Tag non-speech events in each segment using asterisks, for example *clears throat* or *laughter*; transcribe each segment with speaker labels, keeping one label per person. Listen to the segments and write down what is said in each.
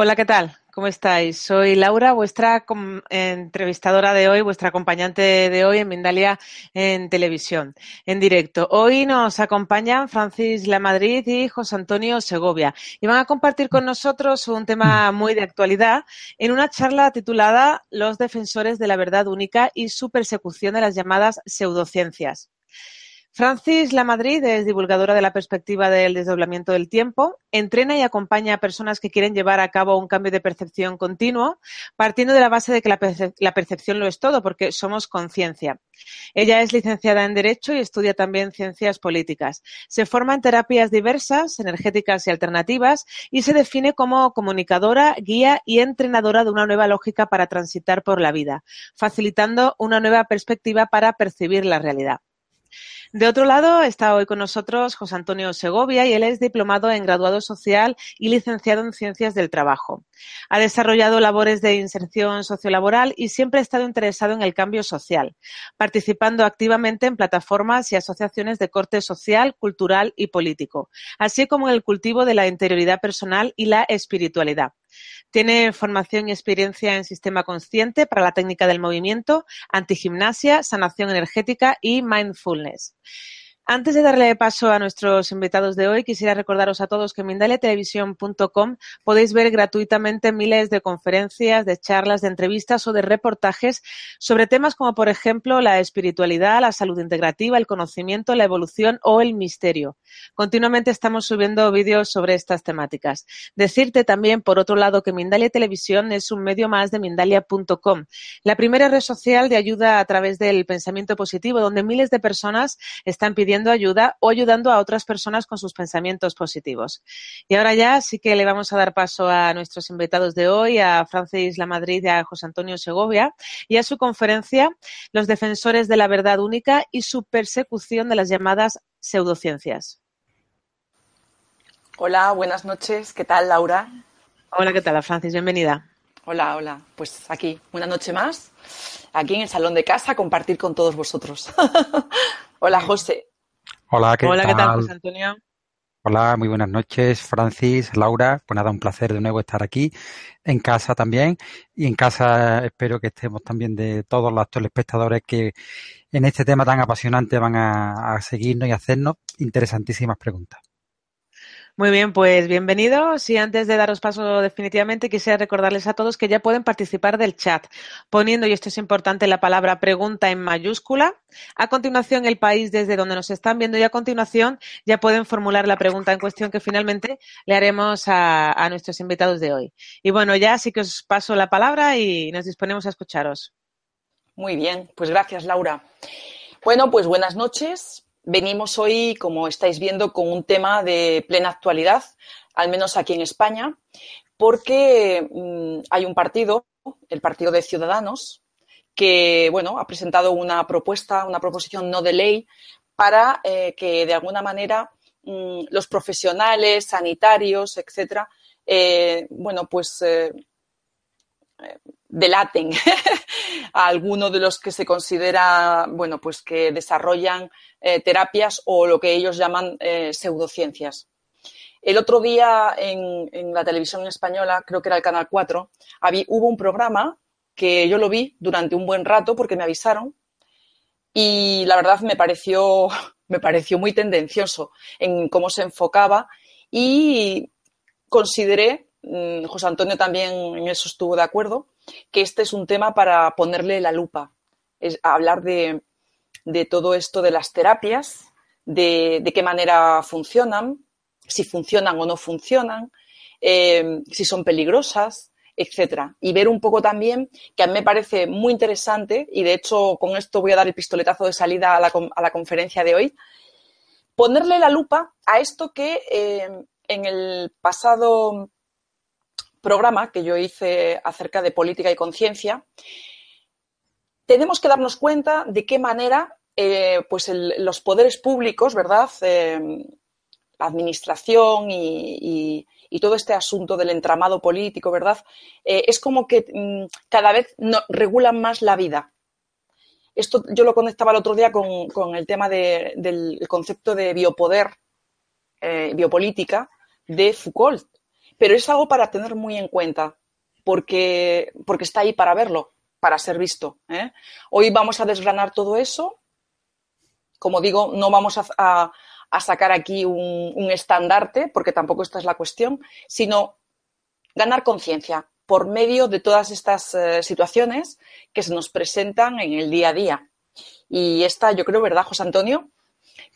Speaker 1: Hola, ¿qué tal? ¿Cómo estáis? Soy Laura, vuestra entrevistadora de hoy, vuestra acompañante de hoy en Mindalia en televisión, en directo. Hoy nos acompañan Francis Lamadrid y José Antonio Segovia y van a compartir con nosotros un tema muy de actualidad en una charla titulada Los defensores de la verdad única y su persecución de las llamadas pseudociencias. Francis Lamadrid es divulgadora de la perspectiva del desdoblamiento del tiempo, entrena y acompaña a personas que quieren llevar a cabo un cambio de percepción continuo, partiendo de la base de que la, percepción lo es todo, porque somos conciencia. Ella es licenciada en Derecho y estudia también ciencias políticas. Se forma en terapias diversas, energéticas y alternativas, y se define como comunicadora, guía y entrenadora de una nueva lógica para transitar por la vida, facilitando una nueva perspectiva para percibir la realidad. De otro lado, está hoy con nosotros José Antonio Segovia y él es diplomado en graduado social y licenciado en ciencias del trabajo. Ha desarrollado labores de inserción sociolaboral y siempre ha estado interesado en el cambio social, participando activamente en plataformas y asociaciones de corte social, cultural y político, así como en el cultivo de la interioridad personal y la espiritualidad. Tiene formación y experiencia en sistema consciente para la técnica del movimiento, antigimnasia, sanación energética y mindfulness. Antes de darle paso a nuestros invitados de hoy, quisiera recordaros a todos que en mindaliatelevisión.com podéis ver gratuitamente miles de conferencias, de charlas, de entrevistas o de reportajes sobre temas como, por ejemplo, la espiritualidad, la salud integrativa, el conocimiento, la evolución o el misterio. Continuamente estamos subiendo vídeos sobre estas temáticas. Decirte también, por otro lado, que Mindalia Televisión es un medio más de Mindalia.com, la primera red social de ayuda a través del pensamiento positivo, donde miles de personas están pidiendo ayuda o ayudando a otras personas con sus pensamientos positivos. Y ahora ya sí que le vamos a dar paso a nuestros invitados de hoy, a Francis Lamadrid y a José Antonio Segovia, y a su conferencia Los defensores de la verdad única y su persecución de las llamadas pseudociencias.
Speaker 2: Hola, buenas noches. ¿Qué tal, Laura?
Speaker 1: Hola, ¿qué tal, Francis? Bienvenida.
Speaker 2: Hola, hola. Pues aquí, una noche más, aquí en el salón de casa, compartir con todos vosotros. *laughs* hola, José.
Speaker 3: Hola, ¿qué
Speaker 1: Hola,
Speaker 3: tal?
Speaker 1: ¿qué tal, José Antonio?
Speaker 3: Hola, muy buenas noches, Francis, Laura. Pues nada, un placer de nuevo estar aquí, en casa también. Y en casa espero que estemos también de todos los telespectadores que en este tema tan apasionante van a, a seguirnos y hacernos interesantísimas preguntas.
Speaker 1: Muy bien, pues bienvenidos y antes de daros paso definitivamente quisiera recordarles a todos que ya pueden participar del chat poniendo, y esto es importante, la palabra pregunta en mayúscula. A continuación el país desde donde nos están viendo y a continuación ya pueden formular la pregunta en cuestión que finalmente le haremos a, a nuestros invitados de hoy. Y bueno, ya sí que os paso la palabra y nos disponemos a escucharos.
Speaker 2: Muy bien, pues gracias, Laura. Bueno, pues buenas noches. Venimos hoy, como estáis viendo, con un tema de plena actualidad, al menos aquí en España, porque mmm, hay un partido, el Partido de Ciudadanos, que bueno, ha presentado una propuesta, una proposición no de ley para eh, que de alguna manera mmm, los profesionales, sanitarios, etcétera, eh, bueno, pues eh, delaten *laughs* a alguno de los que se considera, bueno, pues que desarrollan eh, terapias o lo que ellos llaman eh, pseudociencias. El otro día en, la televisión española, creo que era el Canal 4, había, hubo un programa que yo lo vi durante un buen rato porque me avisaron y la verdad me pareció *laughs* me pareció muy tendencioso en cómo se enfocaba y consideré, mm, José Antonio también en eso estuvo de acuerdo, que este es un tema para ponerle la lupa, es hablar de, todo esto de las terapias, de, qué manera funcionan, si funcionan o no funcionan, eh, si son peligrosas, etcétera. Y ver un poco también, que a mí me parece muy interesante, y de hecho con esto voy a dar el pistoletazo de salida a la, conferencia de hoy, ponerle la lupa a esto que eh, en el pasado programa que yo hice acerca de política y conciencia, tenemos que darnos cuenta de qué manera eh, pues los poderes públicos, ¿verdad? Eh, la administración y, todo este asunto del entramado político, ¿verdad? Eh, es como que mm, cada vez no, regulan más la vida. Esto yo lo conectaba el otro día con, el tema del concepto de biopoder, biopolítica, de Foucault. Pero es algo para tener muy en cuenta, porque, porque está ahí para verlo, para ser visto. ¿eh? Hoy vamos a desgranar todo eso. Como digo, no vamos a, sacar aquí un, estandarte, porque tampoco esta es la cuestión, sino ganar conciencia por medio de todas estas eh, situaciones que se nos presentan en el día a día. Y esta, yo creo, ¿verdad, José Antonio?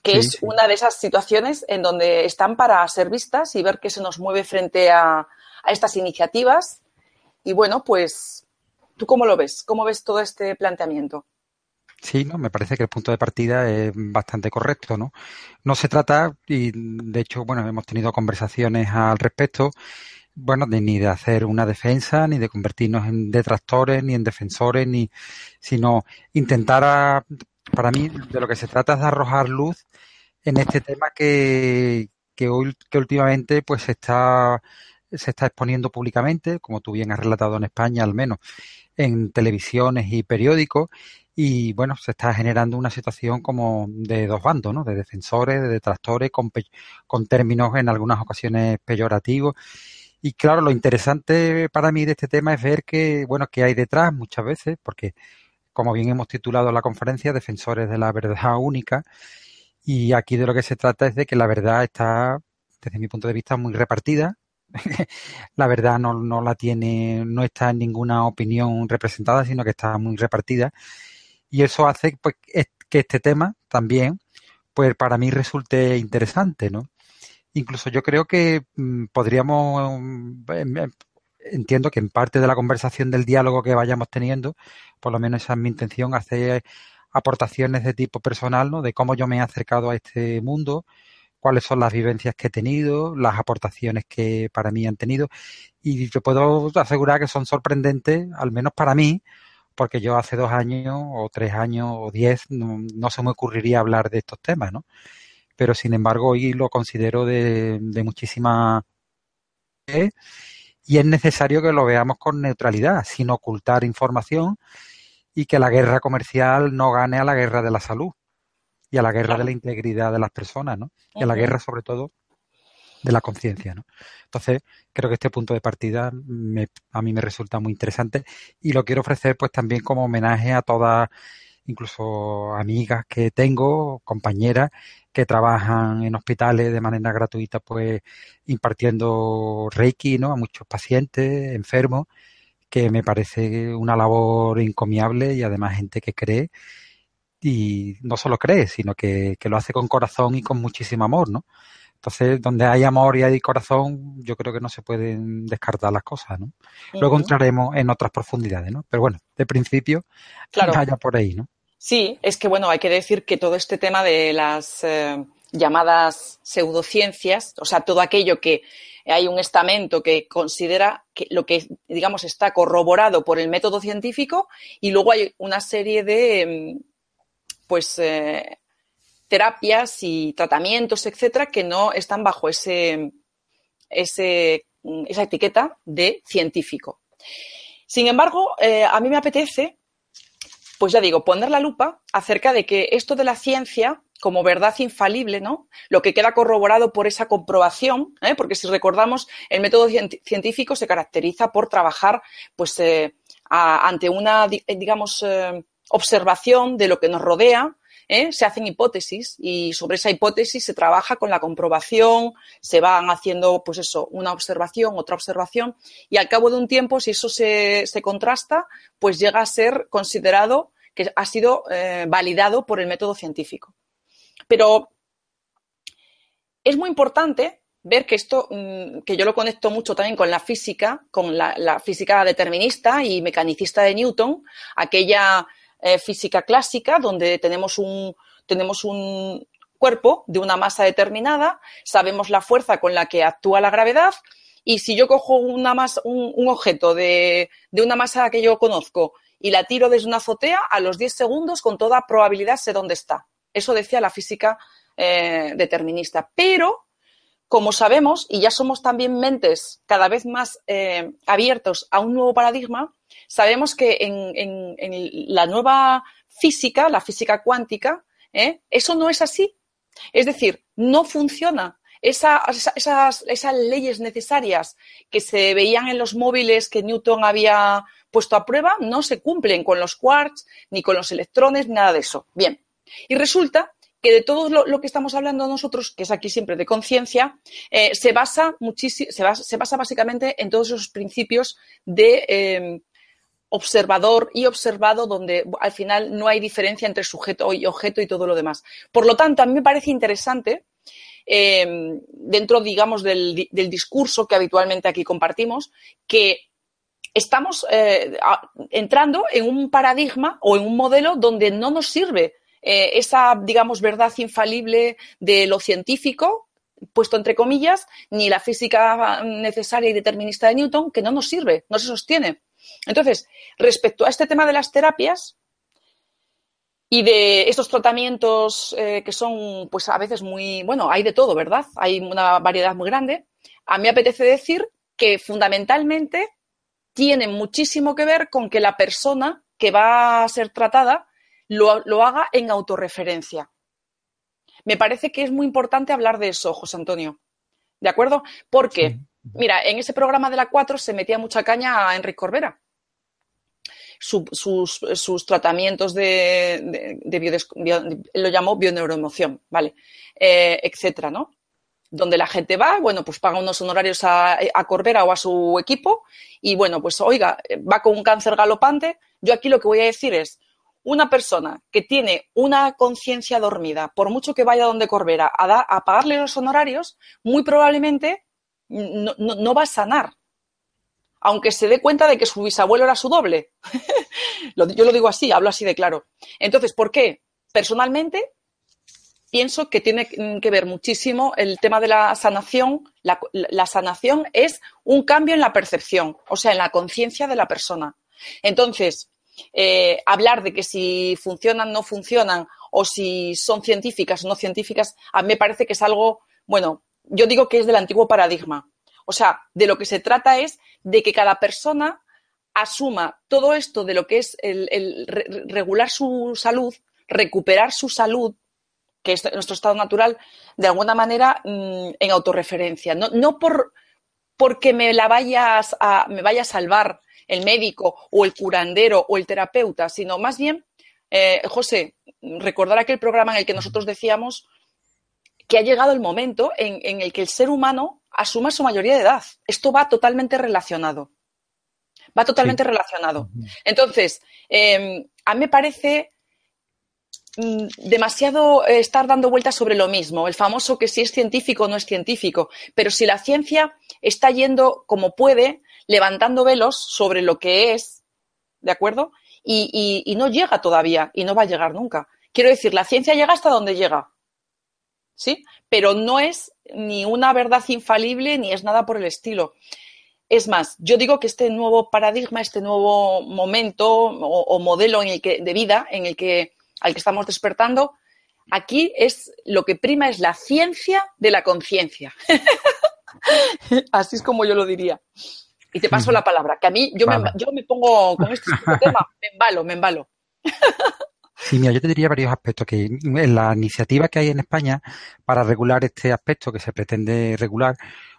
Speaker 2: Que es una de esas situaciones en donde están para ser vistas y ver qué se nos mueve frente a, estas iniciativas. Y bueno, pues, ¿tú cómo lo ves? ¿Cómo ves todo este planteamiento?
Speaker 3: Sí, no, me parece que el punto de partida es bastante correcto, ¿no? No se trata, y de hecho, bueno, hemos tenido conversaciones al respecto, bueno, de, ni de hacer una defensa, ni de convertirnos en detractores, ni en defensores, ni, sino intentar para mí de lo que se trata es de arrojar luz en este tema que, que, últimamente pues se está, se está exponiendo públicamente, como tú bien has relatado en España al menos, en televisiones y periódicos, y bueno, se está generando una situación como de dos bandos, ¿no? De defensores, de detractores, con, con términos en algunas ocasiones peyorativos. Y claro, lo interesante para mí de este tema es ver que, bueno, que hay detrás muchas veces, porque como bien hemos titulado la conferencia, Defensores de la Verdad Única. Y aquí de lo que se trata es de que la verdad está, desde mi punto de vista, muy repartida. *laughs* la verdad no, no la tiene, no está en ninguna opinión representada, sino que está muy repartida. Y eso hace pues, que este tema también, pues para mí resulte interesante, ¿no? Incluso yo creo que mm, podríamos em, entiendo que en parte de la conversación del diálogo que vayamos teniendo, por lo menos esa es mi intención, hacer aportaciones de tipo personal, ¿no? De cómo yo me he acercado a este mundo, cuáles son las vivencias que he tenido, las aportaciones que para mí han tenido. Y te puedo asegurar que son sorprendentes, al menos para mí, porque yo hace dos años o tres años o diez no, se me ocurriría hablar de estos temas, ¿no? Pero sin embargo hoy lo considero de, de muchísima y es necesario que lo veamos con neutralidad, sin ocultar información y que la guerra comercial no gane a la guerra de la salud y a la guerra de la integridad de las personas, ¿no? Y a la guerra, sobre todo, de la conciencia, ¿no? Entonces, creo que este punto de partida a mí me resulta muy interesante y lo quiero ofrecer pues también como homenaje a todas, incluso amigas que tengo, compañeras que trabajan en hospitales de manera gratuita, pues impartiendo Reiki, ¿no? A muchos pacientes enfermos, que me parece una labor encomiable y además gente que cree y no solo cree, sino que, lo hace con corazón y con muchísimo amor, ¿no? Entonces, donde hay amor y hay corazón, yo creo que no se pueden descartar las cosas, ¿no? Luego entraremos en otras profundidades, ¿no? Pero bueno, de principio, claro. *laughs* vaya por ahí, ¿no?
Speaker 2: Sí, es que bueno, hay que decir que todo este tema de las eh, llamadas pseudociencias, o sea, todo aquello que hay un estamento que considera que lo que, digamos, está corroborado por el método científico y luego hay una serie de, mm, pues, eh, terapias y tratamientos, etcétera, que no están bajo ese, ese, mm, esa etiqueta de científico. Sin embargo, eh, a mí me apetece pues ya digo, poner la lupa acerca de que esto de la ciencia como verdad infalible, ¿no? Lo que queda corroborado por esa comprobación, ¿eh? porque si recordamos, el método científico se caracteriza por trabajar, pues, eh, ante una, digamos, eh, observación de lo que nos rodea, ¿eh? se hacen hipótesis y sobre esa hipótesis se trabaja con la comprobación, se van haciendo, pues eso, una observación, otra observación, y al cabo de un tiempo, si eso se, contrasta, pues llega a ser considerado que ha sido eh, validado por el método científico. Pero es muy importante ver que esto, mm, que yo lo conecto mucho también con la física, con la, física determinista y mecanicista de Newton, aquella eh, física clásica donde tenemos un, tenemos un cuerpo de una masa determinada, sabemos la fuerza con la que actúa la gravedad y si yo cojo una masa, un, objeto de, de, una masa que yo conozco y la tiro desde una azotea, a los 10 segundos con toda probabilidad sé dónde está. Eso decía la física eh, determinista. Pero como sabemos, y ya somos también mentes cada vez más eh, abiertos a un nuevo paradigma, sabemos que en, la nueva física, la física cuántica, ¿eh? eso no es así. Es decir, no funciona. esas, leyes necesarias que se veían en los móviles que Newton había puesto a prueba no se cumplen con los quarks, ni con los electrones, ni nada de eso. Bien. Y resulta que de todo lo, que estamos hablando nosotros, que es aquí siempre de conciencia, eh, se, basa básicamente en todos esos principios de em, observador y observado, donde al final no hay diferencia entre sujeto y objeto y todo lo demás. Por lo tanto, a mí me parece interesante, em, dentro, digamos, del, discurso que habitualmente aquí compartimos, que estamos eh, entrando en un paradigma o en un modelo donde no nos sirve eh, esa, digamos, verdad infalible de lo científico, puesto entre comillas, ni la física necesaria y determinista de Newton, que no nos sirve, no se sostiene. Entonces, respecto a este tema de las terapias y de estos tratamientos eh, que son, pues a veces muy, bueno, hay de todo, ¿verdad? Hay una variedad muy grande. A mí me apetece decir que fundamentalmente tiene muchísimo que ver con que la persona que va a ser tratada lo, haga en autorreferencia. Me parece que es muy importante hablar de eso, José Antonio. ¿De acuerdo? Porque, mira, en ese programa de la 4 se metía mucha caña a Enrique Corbera. sus, tratamienos de, lo llamó bioneuroemoción, ¿vale? Eh, etcétera, ¿no? Donde la gente va, bueno, pues paga unos honorarios a, a Corbera o a su equipo y, bueno, pues oiga, va con un cáncer galopante. Yo aquí lo que voy a decir es, una persona que tiene una conciencia dormida, por mucho que vaya donde Corbera a, pagarle los honorarios, muy probablemente no, va a sanar. Aunque se dé cuenta de que su bisabuelo era su doble. *laughs* Yo lo digo así, hablo así de claro. Entonces, ¿por qué? Personalmente, pienso que tiene que ver muchísimo el tema de la sanación. la sanación es un cambio en la percepción, o sea, en la conciencia de la persona. Entonces, eh, hablar de que si funcionan, no funcionan, o si son científicas o no científicas, a mí me parece que es algo, bueno, yo digo que es del antiguo paradigma. O sea, de lo que se trata es de que cada persona asuma todo esto de lo que es el, regular su salud, recuperar su salud, que es nuestro estado natural, de alguna manera mm, en autorreferencia. No, no por porque me la vayas me vaya a salvar el médico o el curandero o el terapeuta, sino más bien, eh, José, recordar aquel programa en el que nosotros decíamos que ha llegado el momento en, el que el ser humano asuma su mayoría de edad. Esto va totalmente relacionado. Va totalmente relacionado. Entonces, em, a mí me parece mm, demasiado eh, estar dando vueltas sobre lo mismo, el famoso que si es científico o no es científico, pero si la ciencia está yendo como puede, levantando velos sobre lo que es, ¿de acuerdo? Y, no llega todavía y no va a llegar nunca. Quiero decir, la ciencia llega hasta donde llega, ¿sí? Pero no es ni una verdad infalible ni es nada por el estilo. Es más, yo digo que este nuevo paradigma, este nuevo momento o, modelo en el que, de vida en el que, al que estamos despertando, aquí es lo que prima es la ciencia de la conciencia. *laughs* Así es como yo lo diría. Y te paso la palabra, que a mí yo, me, yo me pongo con este tema, me embalo, me embalo. *laughs*
Speaker 3: Sí, mira, yo te diría varios aspectos que en la iniciativa que hay en España para regular este aspecto que se pretende regular,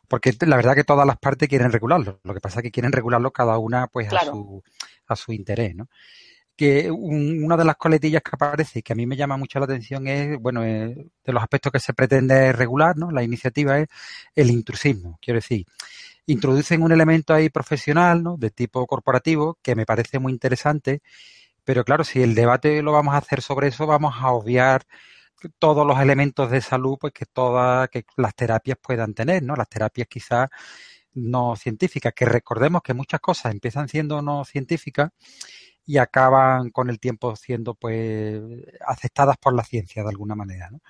Speaker 3: porque la verdad que todas las partes quieren regularlo, lo que pasa es que quieren regularlo cada una pues a su a su interés, ¿no? que una de las coletillas que aparece y que a mí me llama mucho la atención es, bueno, eh, de los aspectos que se pretende regular, ¿no? La iniciativa es el intrusismo, quiero decir, introducen un elemento ahí profesional, ¿no? De tipo corporativo que me parece muy interesante, pero claro, si el debate lo vamos a hacer sobre eso, vamos a obviar todos los elementos de salud pues que todas que las terapias puedan tener, ¿no? Las terapias quizás no científicas, que recordemos que muchas cosas empiezan siendo no científicas y acaban con el tiempo siendo pues aceptadas por la ciencia de alguna manera, ¿no?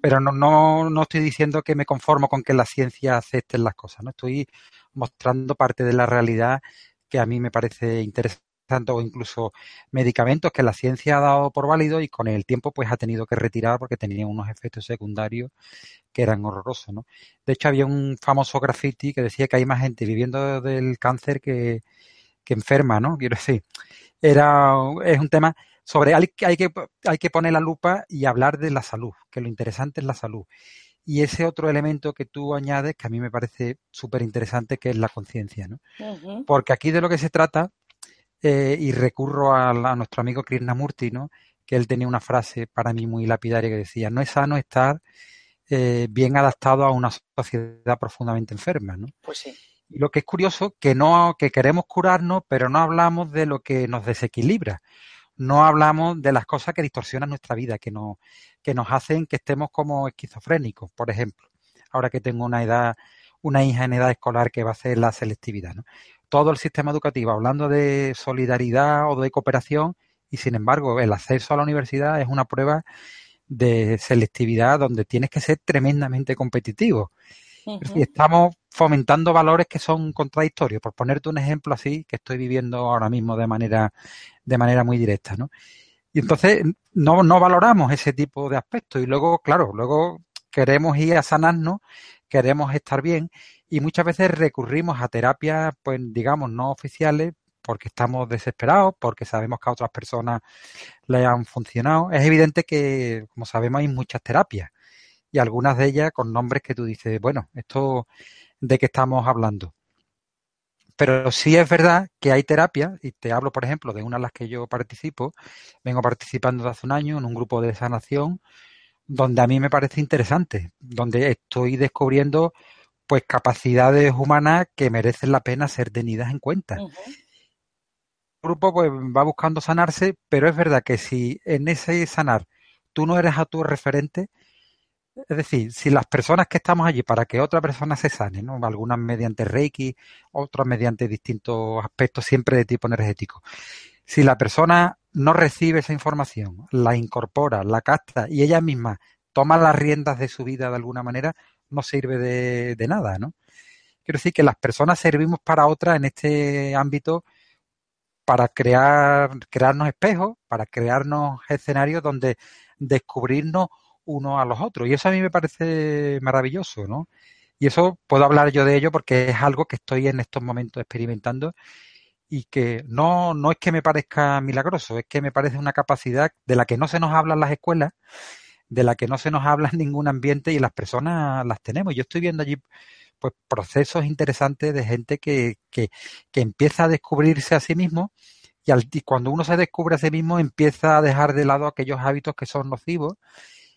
Speaker 3: Pero no, no, no estoy diciendo que me conformo con que la ciencia acepte las cosas, ¿no? Estoy mostrando parte de la realidad que a mí me parece interesante o incluso medicamentos que la ciencia ha dado por válido y con el tiempo pues ha tenido que retirar porque tenían unos efectos secundarios que eran horrorosos, ¿no? De hecho había un famoso graffiti que decía que hay más gente viviendo del cáncer que, que enferma, ¿no? Quiero decir, era es un tema sobre hay, hay que hay que poner la lupa y hablar de la salud, que lo interesante es la salud. Y ese otro elemento que tú añades, que a mí me parece súper interesante, que es la conciencia, ¿no? Porque aquí de lo que se trata eh, y recurro a, nuestro amigo Krishnamurti, ¿no? que él tenía una frase para mí muy lapidaria que decía, no es sano estar eh, bien adaptado a una sociedad profundamente enferma. ¿no?
Speaker 2: Pues sí.
Speaker 3: Y lo que es curioso, que no, que queremos curarnos, pero no hablamos de lo que nos desequilibra. No hablamos de las cosas que distorsionan nuestra vida, que nos, que nos hacen que estemos como esquizofrénicos, por ejemplo. Ahora que tengo una edad, una hija en edad escolar que va a hacer la selectividad, ¿no? Todo el sistema educativo hablando de solidaridad o de cooperación y sin embargo el acceso a la universidad es una prueba de selectividad donde tienes que ser tremendamente competitivo. Y estamos fomentando valores que son contradictorios. Por ponerte un ejemplo así que estoy viviendo ahora mismo de manera, de manera muy directa, ¿no? Y entonces no, no valoramos ese tipo de aspectos. Y luego, claro, luego queremos ir a sanarnos, queremos estar bien y muchas veces recurrimos a terapias, pues digamos, no oficiales porque estamos desesperados, porque sabemos que a otras personas le han funcionado. Es evidente que, como sabemos, hay muchas terapias y algunas de ellas con nombres que tú dices, bueno, esto de qué estamos hablando. Pero sí es verdad que hay terapias, y te hablo, por ejemplo, de una de las que yo participo, vengo participando de hace un año en un grupo de sanación, donde a mí me parece interesante, donde estoy descubriendo pues capacidades humanas que merecen la pena ser tenidas en cuenta. El grupo pues va buscando sanarse, pero es verdad que si en ese sanar tú no eres a tu referente, es decir, si las personas que estamos allí para que otra persona se sane, ¿no? algunas mediante Reiki, otras mediante distintos aspectos siempre de tipo energético, si la persona no recibe esa información, la incorpora, la capta y ella misma toma las riendas de su vida de alguna manera, no sirve de, nada, ¿no? Quiero decir que las personas servimos para otras en este ámbito para crear, crearnos espejos, para crearnos escenarios donde descubrirnos unos a los otros. Y eso a mí me parece maravilloso, ¿no? Y eso puedo hablar yo de ello porque es algo que estoy en estos momentos experimentando y que no, no es que me parezca milagroso, es que me parece una capacidad de la que no se nos habla en las escuelas de la que no se nos habla en ningún ambiente y las personas las tenemos. Yo estoy viendo allí pues procesos interesantes de gente que, que, que empieza a descubrirse a sí mismo y, al, cuando uno se descubre a sí mismo empieza a dejar de lado aquellos hábitos que son nocivos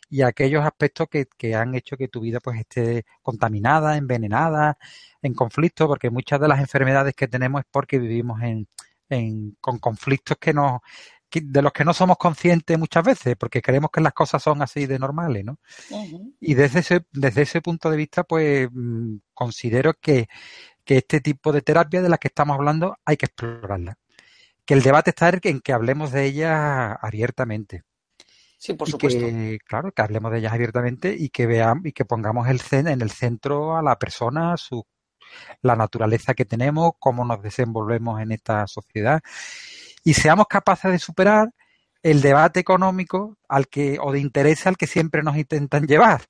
Speaker 3: y aquellos aspectos que, que, han hecho que tu vida pues esté contaminada, envenenada, en conflicto, porque muchas de las enfermedades que tenemos es porque vivimos en, en, con conflictos que nos de los que no somos conscientes muchas veces, porque creemos que las cosas son así de normales, ¿no? Y desde ese, desde ese punto de vista, pues mm, considero que, que este tipo de terapia de la que estamos hablando hay que explorarla. Que el debate está en que hablemos de ella abiertamente.
Speaker 2: Sí, por supuesto.
Speaker 3: Que, claro, que hablemos de ellas abiertamente y que veamos y que pongamos el en el centro a la persona, su la naturaleza que tenemos, cómo nos desenvolvemos en esta sociedad y seamos capaces de superar el debate económico al que o de interés al que siempre nos intentan *laughs* llevar.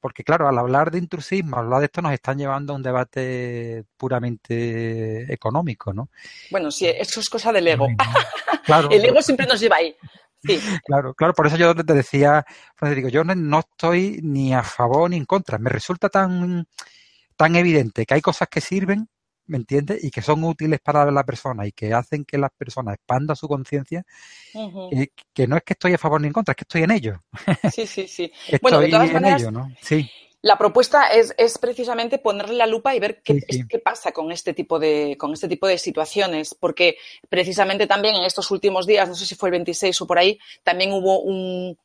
Speaker 3: Porque claro, al hablar de intrusismo, al hablar de esto, nos están llevando a un debate puramente económico, ¿no?
Speaker 2: Bueno, sí, eso es cosa del ego. Claro, *laughs* el ego siempre nos lleva ahí. Sí.
Speaker 3: Claro, claro, por eso yo te decía, Federico, yo no estoy ni a favor ni en contra. Me resulta tan, tan evidente que hay cosas que sirven ¿me entiendes? Y que son útiles para la persona y que hacen que las personas expandan su conciencia, que, no es que estoy a favor ni en contra, es que estoy en ello. *laughs*
Speaker 2: Sí, sí, sí.
Speaker 3: estoy bueno, de todas en ello, ¿no? Sí.
Speaker 2: La propuesta es, es, precisamente ponerle la lupa y ver qué, qué, pasa con este, tipo de, con este tipo de situaciones, porque precisamente también en estos últimos días, no sé si fue el 26 o por ahí, también hubo un,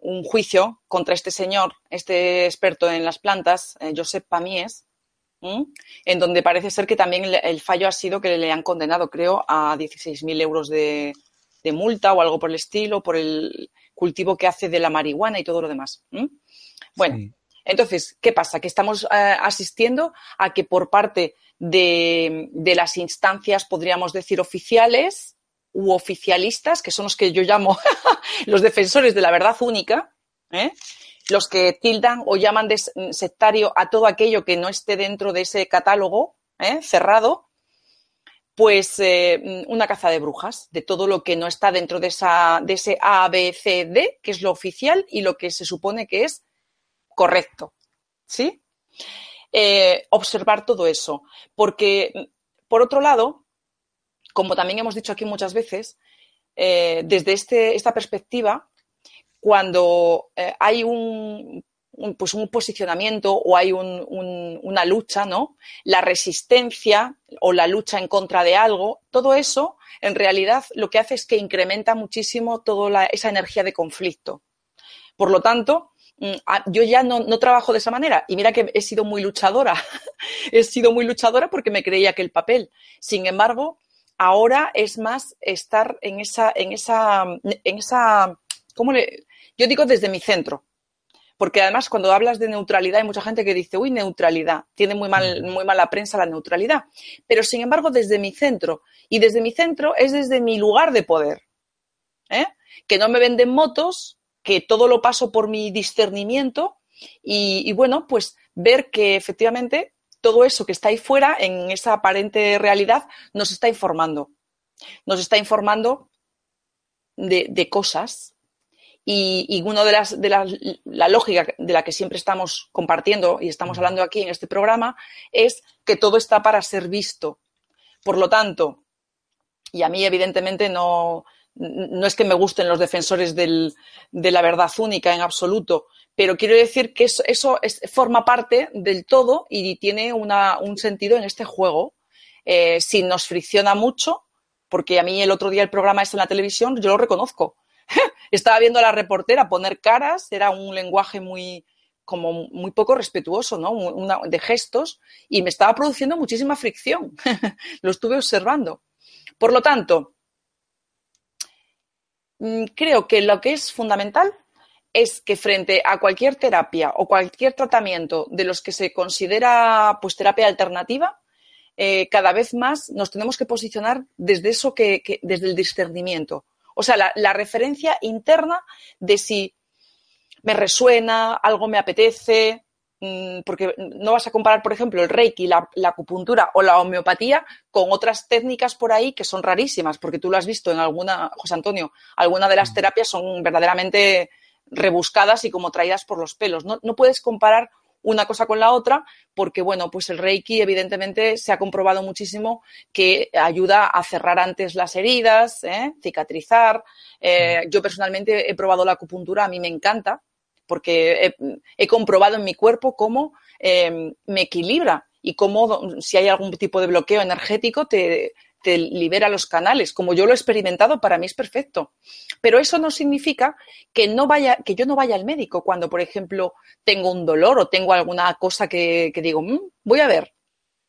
Speaker 2: un juicio contra este señor, este experto en las plantas, eh, Josep Pamies, en donde parece ser que también el, fallo ha sido que le han condenado, creo, a 16.000 euros de, multa o algo por el estilo, por el cultivo que hace de la marihuana y todo lo demás. Bueno, entonces, ¿qué pasa? Que estamos eh, asistiendo a que por parte de, de, las instancias, podríamos decir, oficiales u oficialistas, que son los que yo llamo *laughs* los defensores de la verdad única, ¿eh? Los que tildan o llaman de sectario a todo aquello que no esté dentro de ese catálogo ¿eh? cerrado, pues eh, una caza de brujas, de todo lo que no está dentro de, esa, de ese A, B, C, D, que es lo oficial y lo que se supone que es correcto. ¿Sí? Eh, observar todo eso. Porque, por otro lado, como también hemos dicho aquí muchas veces, desde este, esta perspectiva, cuando eh, hay un, pues un posicionamiento o hay una lucha, ¿no? La resistencia o la lucha en contra de algo, todo eso en realidad lo que hace es que incrementa muchísimo toda esa energía de conflicto. Por lo tanto, mm, yo ya no, no, trabajo de esa manera. Y mira que he sido muy luchadora. *laughs* he sido muy luchadora porque me creía que el papel. Sin embargo, ahora es más estar en esa, en esa, en esa, ¿cómo le, yo digo desde mi centro, porque además cuando hablas de neutralidad hay mucha gente que dice, uy, neutralidad, tiene muy, mal, muy mala prensa la neutralidad. Pero sin embargo, desde mi centro, y desde mi centro es desde mi lugar de poder, ¿eh? que no me venden motos, que todo lo paso por mi discernimiento y, bueno, pues ver que efectivamente todo eso que está ahí fuera, en esa aparente realidad, nos está informando. Nos está informando de, de cosas y, una de las, de la lógica de la que siempre estamos compartiendo y estamos hablando aquí en este programa es que todo está para ser visto. Por lo tanto, y a mí evidentemente no, no es que me gusten los defensores del, de la verdad única en absoluto, pero quiero decir que eso, eso forma parte del todo y tiene una, un sentido en este juego. Eh, si nos fricciona mucho, porque a mí el otro día el programa está en la televisión, yo lo reconozco *laughs* estaba viendo a la reportera poner caras, era un lenguaje muy como muy poco respetuoso, ¿no? de gestos, y me estaba produciendo muchísima fricción. *laughs* Lo estuve observando. Por lo tanto, mm, creo que lo que es fundamental es que frente a cualquier terapia o cualquier tratamiento de los que se considera pues terapia alternativa, eh, cada vez más nos tenemos que posicionar desde eso que desde el discernimiento. O sea, la, referencia interna de si me resuena, algo me apetece, mm, porque no vas a comparar, por ejemplo, el reiki, la, acupuntura o la homeopatía con otras técnicas por ahí que son rarísimas, porque tú lo has visto en alguna, José Antonio, alguna de las terapias son verdaderamente rebuscadas y como traídas por los pelos. No, no puedes comparar una cosa con la otra, porque bueno, pues el Reiki evidentemente se ha comprobado muchísimo que ayuda a cerrar antes las heridas, ¿eh? cicatrizar. Eh, yo personalmente he probado la acupuntura, a mí me encanta, porque he, comprobado en mi cuerpo cómo em, me equilibra y cómo si hay algún tipo de bloqueo energético te, te libera los canales. Como yo lo he experimentado, para mí es perfecto. Pero eso no significa que, no vaya, que yo no vaya al médico cuando, por ejemplo, tengo un dolor o tengo alguna cosa que, digo, mm, voy a ver.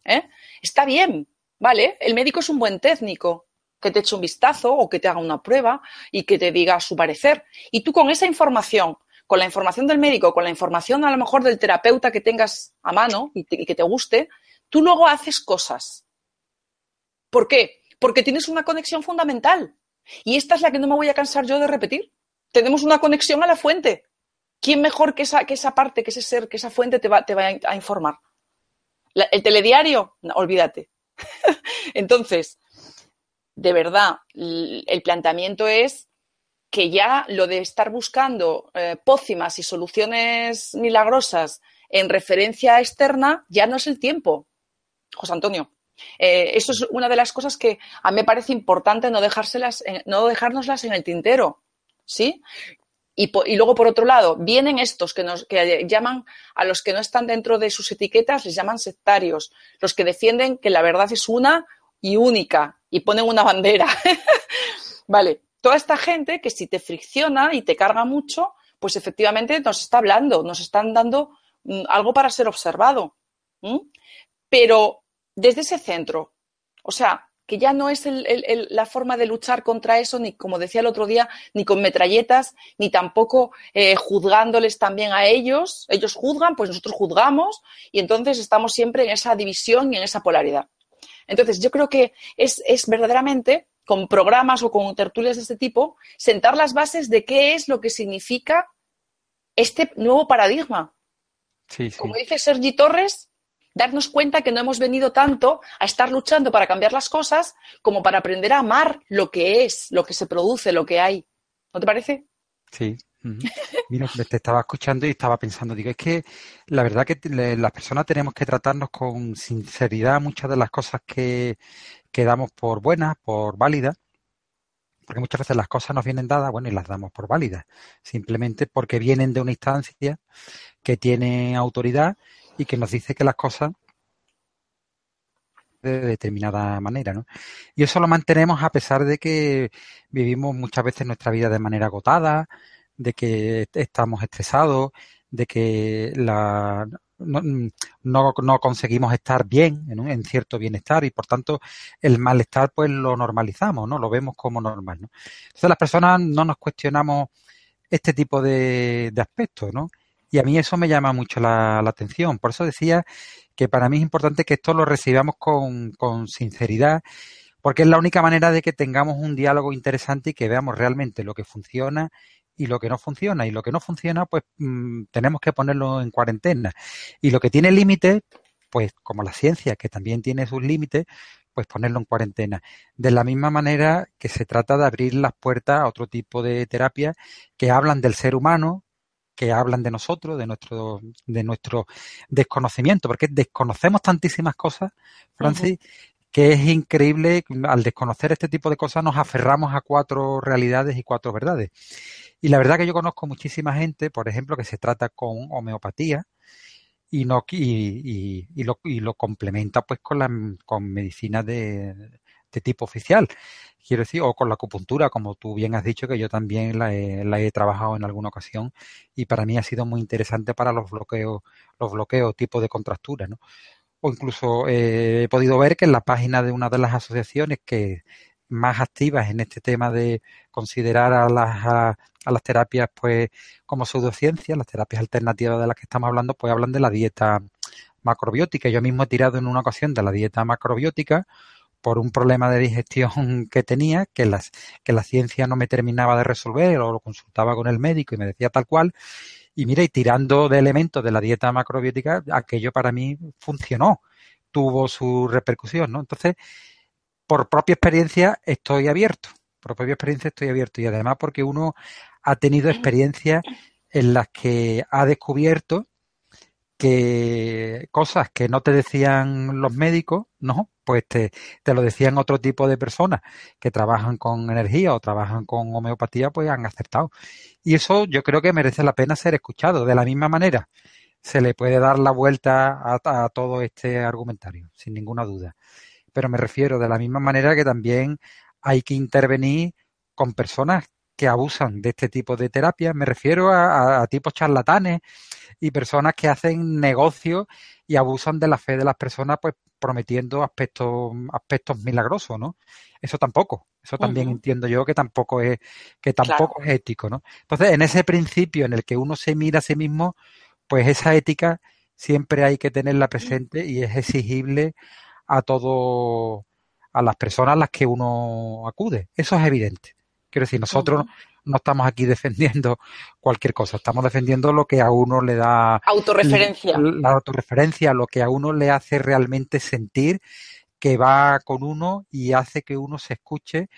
Speaker 2: ¿eh? Está bien, ¿vale? El médico es un buen técnico que te eche un vistazo o que te haga una prueba y que te diga su parecer. Y tú con esa información, con la información del médico, con la información a lo mejor del terapeuta que tengas a mano y que te guste, tú luego haces cosas ¿Por qué? Porque tienes una conexión fundamental. Y esta es la que no me voy a cansar yo de repetir. Tenemos una conexión a la fuente. ¿Quién mejor que esa, que esa parte, que ese ser, que esa fuente te va, a informar? ¿El telediario? olvídate. *laughs* Entonces, de verdad, el planteamiento es que ya lo de estar buscando eh, pócimas y soluciones milagrosas en referencia externa ya no es el tiempo, José Antonio. Eh, eso es una de las cosas que a mí me parece importante no, dejárselas, no dejárnoslas en el tintero. ¿Sí? Y, luego, por otro lado, vienen estos que, nos, que llaman a los que no están dentro de sus etiquetas, les llaman sectarios, los que defienden que la verdad es una y única y ponen una bandera. *laughs* vale, toda esta gente que si te fricciona y te carga mucho, pues efectivamente nos está hablando, nos están dando mm, algo para ser observado. Pero desde ese centro, o sea, que ya no es la forma de luchar contra eso, ni como decía el otro día, ni con metralletas, ni tampoco eh, juzgándoles también a ellos. Ellos juzgan, pues nosotros juzgamos, y entonces estamos siempre en esa división y en esa polaridad. Entonces, yo creo que es, es verdaderamente con programas o con tertulias de este tipo, sentar las bases de qué es lo que significa este nuevo paradigma. Como dice Sergi Torres, darnos cuenta que no hemos venido tanto a estar luchando para cambiar las cosas como para aprender a amar lo que es, lo que se produce, lo que hay. ¿No te parece?
Speaker 3: Sí. Mira, te estaba escuchando y estaba pensando, digo, es que la verdad que las personas tenemos que tratarnos con sinceridad muchas de las cosas que, que damos por buenas, por válidas, porque muchas veces las cosas nos vienen dadas, bueno, y las damos por válidas, simplemente porque vienen de una instancia que tiene autoridad y que nos dice que las cosas de determinada manera, ¿no? Y eso lo mantenemos a pesar de que vivimos muchas veces nuestra vida de manera agotada, de que estamos estresados, de que la, no, no, conseguimos estar bien, en, cierto bienestar, y por tanto el malestar pues lo normalizamos, ¿no? Lo vemos como normal, ¿no? Entonces las personas no nos cuestionamos este tipo de, aspectos, ¿no? Y a mí eso me llama mucho la, atención. Por eso decía que para mí es importante que esto lo recibamos con, con sinceridad, porque es la única manera de que tengamos un diálogo interesante y que veamos realmente lo que funciona y lo que no funciona. Y lo que no funciona, pues mm, tenemos que ponerlo en cuarentena. Y lo que tiene límites, pues como la ciencia, que también tiene sus límites, pues ponerlo en cuarentena. De la misma manera que se trata de abrir las puertas a otro tipo de terapias que hablan del ser humano, que hablan de nosotros, de nuestro, de nuestro desconocimiento, porque desconocemos tantísimas cosas, Francis, que es increíble, al desconocer este tipo de cosas nos aferramos a cuatro realidades y cuatro verdades. Y la verdad que yo conozco muchísima gente, por ejemplo, que se trata con homeopatía y no y, y, lo, y lo complementa pues con la con medicina de, de, tipo oficial quiero decir o con la acupuntura como tú bien has dicho que yo también la he, la he trabajado en alguna ocasión y para mí ha sido muy interesante para los bloqueos los bloqueos tipo de contractura no o incluso eh, he podido ver que en la página de una de las asociaciones que más activas en este tema de considerar a las, a, las terapias pues como pseudociencias, las terapias alternativas de las que estamos hablando, pues hablan de la dieta macrobiótica. Yo mismo he tirado en una ocasión de la dieta macrobiótica por un problema de digestión *laughs* que tenía, que, las, que la ciencia no me terminaba de resolver, o lo consultaba con el médico y me decía tal cual. Y mira, y tirando de elementos de la dieta macrobiótica, aquello para mí funcionó, tuvo su repercusión, ¿no? Entonces, por propia experiencia estoy abierto, por propia experiencia estoy abierto y además porque uno ha tenido experiencias en las que ha descubierto que cosas que no te decían los médicos, no, pues te, te, lo decían otro tipo de personas que trabajan con energía o trabajan con homeopatía, pues han aceptado. Y eso yo creo que merece la pena ser escuchado. De la misma manera, se le puede dar la vuelta a todo este argumentario, sin ninguna duda pero me refiero de la misma manera que también hay que intervenir con personas que abusan de este tipo de terapias. Me refiero a, tipos charlatanes y personas que hacen negocios y abusan de la fe de las personas, pues prometiendo aspectos, aspectos milagrosos, ¿no? Eso tampoco. Eso también entiendo yo que tampoco es, que tampoco es ético, ¿no? Entonces, en ese principio en el que uno se mira a sí mismo, pues esa ética siempre hay que tenerla presente y es exigible a todo, a las personas a las que uno acude. Eso es evidente. Quiero decir, nosotros no estamos aquí *laughs* defendiendo cualquier cosa, estamos defendiendo lo que a uno le da
Speaker 2: autorreferencia.
Speaker 3: La autorreferencia, lo que a uno le hace realmente sentir que va con uno y hace que uno se escuche.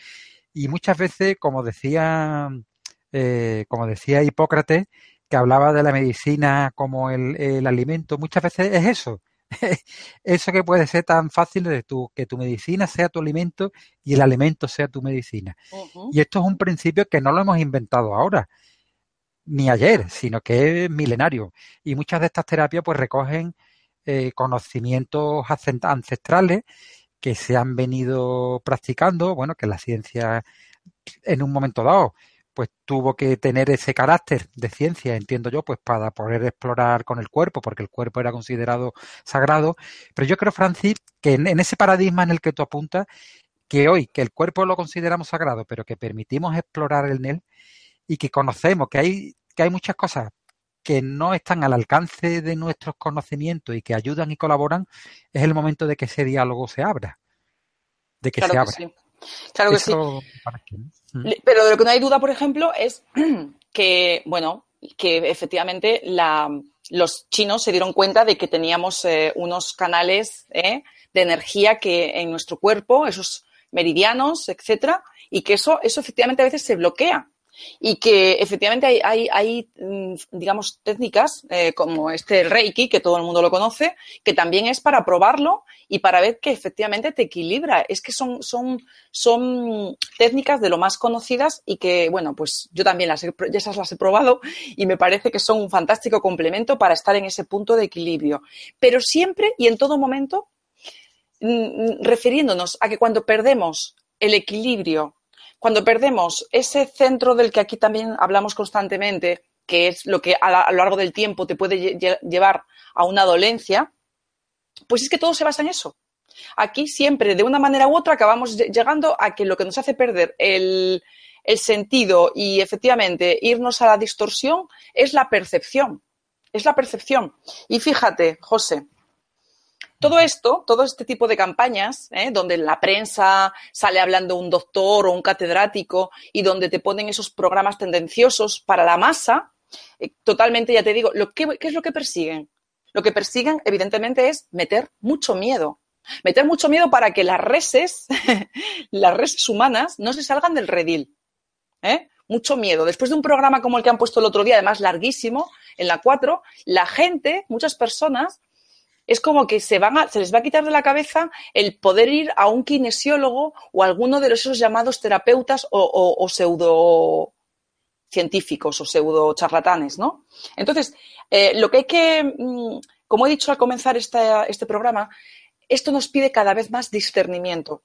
Speaker 3: Y muchas veces, como decía, eh, como decía Hipócrates, que hablaba de la medicina como el, el alimento, muchas veces es eso, *laughs* eso que puede ser tan fácil de tu, que tu medicina sea tu alimento y el alimento sea tu medicina. Y esto es un principio que no lo hemos inventado ahora, ni ayer, sino que es milenario. Y muchas de estas terapias pues recogen eh, conocimientos ancestrales que se han venido practicando, bueno, que la ciencia en un momento dado pues tuvo que tener ese carácter de ciencia, entiendo yo, pues para poder explorar con el cuerpo, porque el cuerpo era considerado sagrado. Pero yo creo, Francis, que en, ese paradigma en el que tú apuntas, que hoy, que el cuerpo lo consideramos sagrado, pero que permitimos explorar en él y que conocemos que hay, que hay muchas cosas que no están al alcance de nuestros conocimientos y que ayudan y colaboran, es el momento de que ese diálogo se abra. De que se abra.
Speaker 2: Claro que sí. Mm. Pero de lo que no hay duda, por ejemplo, es *clears throat* que, bueno, que efectivamente los chinos se dieron cuenta de que teníamos eh, unos canales eh, de energía que en nuestro cuerpo, esos meridianos, etcétera, y que eso, eso efectivamente a veces se bloquea y que efectivamente hay, hay, mm, digamos, técnicas eh, como este Reiki, que todo el mundo lo conoce, que también es para probarlo y para ver que efectivamente te equilibra. Es que son, son, son técnicas de lo más conocidas y que, bueno, pues yo también las he, esas las he probado y me parece que son un fantástico complemento para estar en ese punto de equilibrio. Pero siempre y en todo momento mm, mm, refiriéndonos a que cuando perdemos el equilibrio cuando perdemos ese centro del que aquí también hablamos constantemente, que es lo que a, lo largo del tiempo te puede llevar a una dolencia, pues es que todo se basa en eso. Aquí siempre, de una manera u otra, acabamos llegando a que lo que nos hace perder el, sentido y efectivamente irnos a la distorsión es la percepción. Es la percepción. Y fíjate, José, todo esto, todo este tipo de campañas, ¿eh? donde la prensa sale hablando un doctor o un catedrático y donde te ponen esos programas tendenciosos para la masa, eh, totalmente, ya te digo, lo ¿qué es lo que persiguen? Lo que persiguen, evidentemente, es meter mucho miedo. Meter mucho miedo para que las reses, *laughs* las reses humanas, no se salgan del redil. ¿eh? Mucho miedo. Después de un programa como el que han puesto el otro día, además larguísimo, en la 4, la gente, muchas personas, es como que se, les va a quitar de la cabeza el poder ir a un kinesiólogo o a alguno de esos llamados terapeutas o, pseudo científicos o pseudo charlatanes, ¿no? Entonces, eh, lo que hay que, mm, como he dicho al comenzar este programa, esto nos pide cada vez más discernimiento.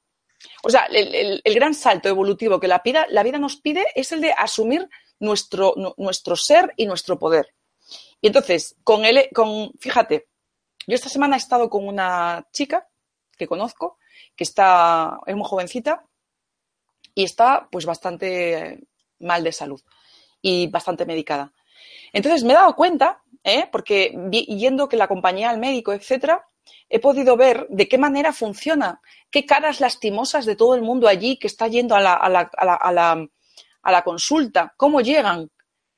Speaker 2: O sea, el, gran salto evolutivo que la vida, nos pide es el de asumir nuestro, nuestro ser y nuestro poder. Y entonces, con él, con, fíjate, yo esta semana he estado con una chica que conozco, que está, es muy jovencita y está pues bastante mal de salud y bastante medicada. Entonces me he dado cuenta, ¿eh? porque yendo que la compañía al médico, etcétera, he podido ver de qué manera funciona, qué caras lastimosas de todo el mundo allí que está yendo a la, a la, a la, a la consulta, cómo llegan,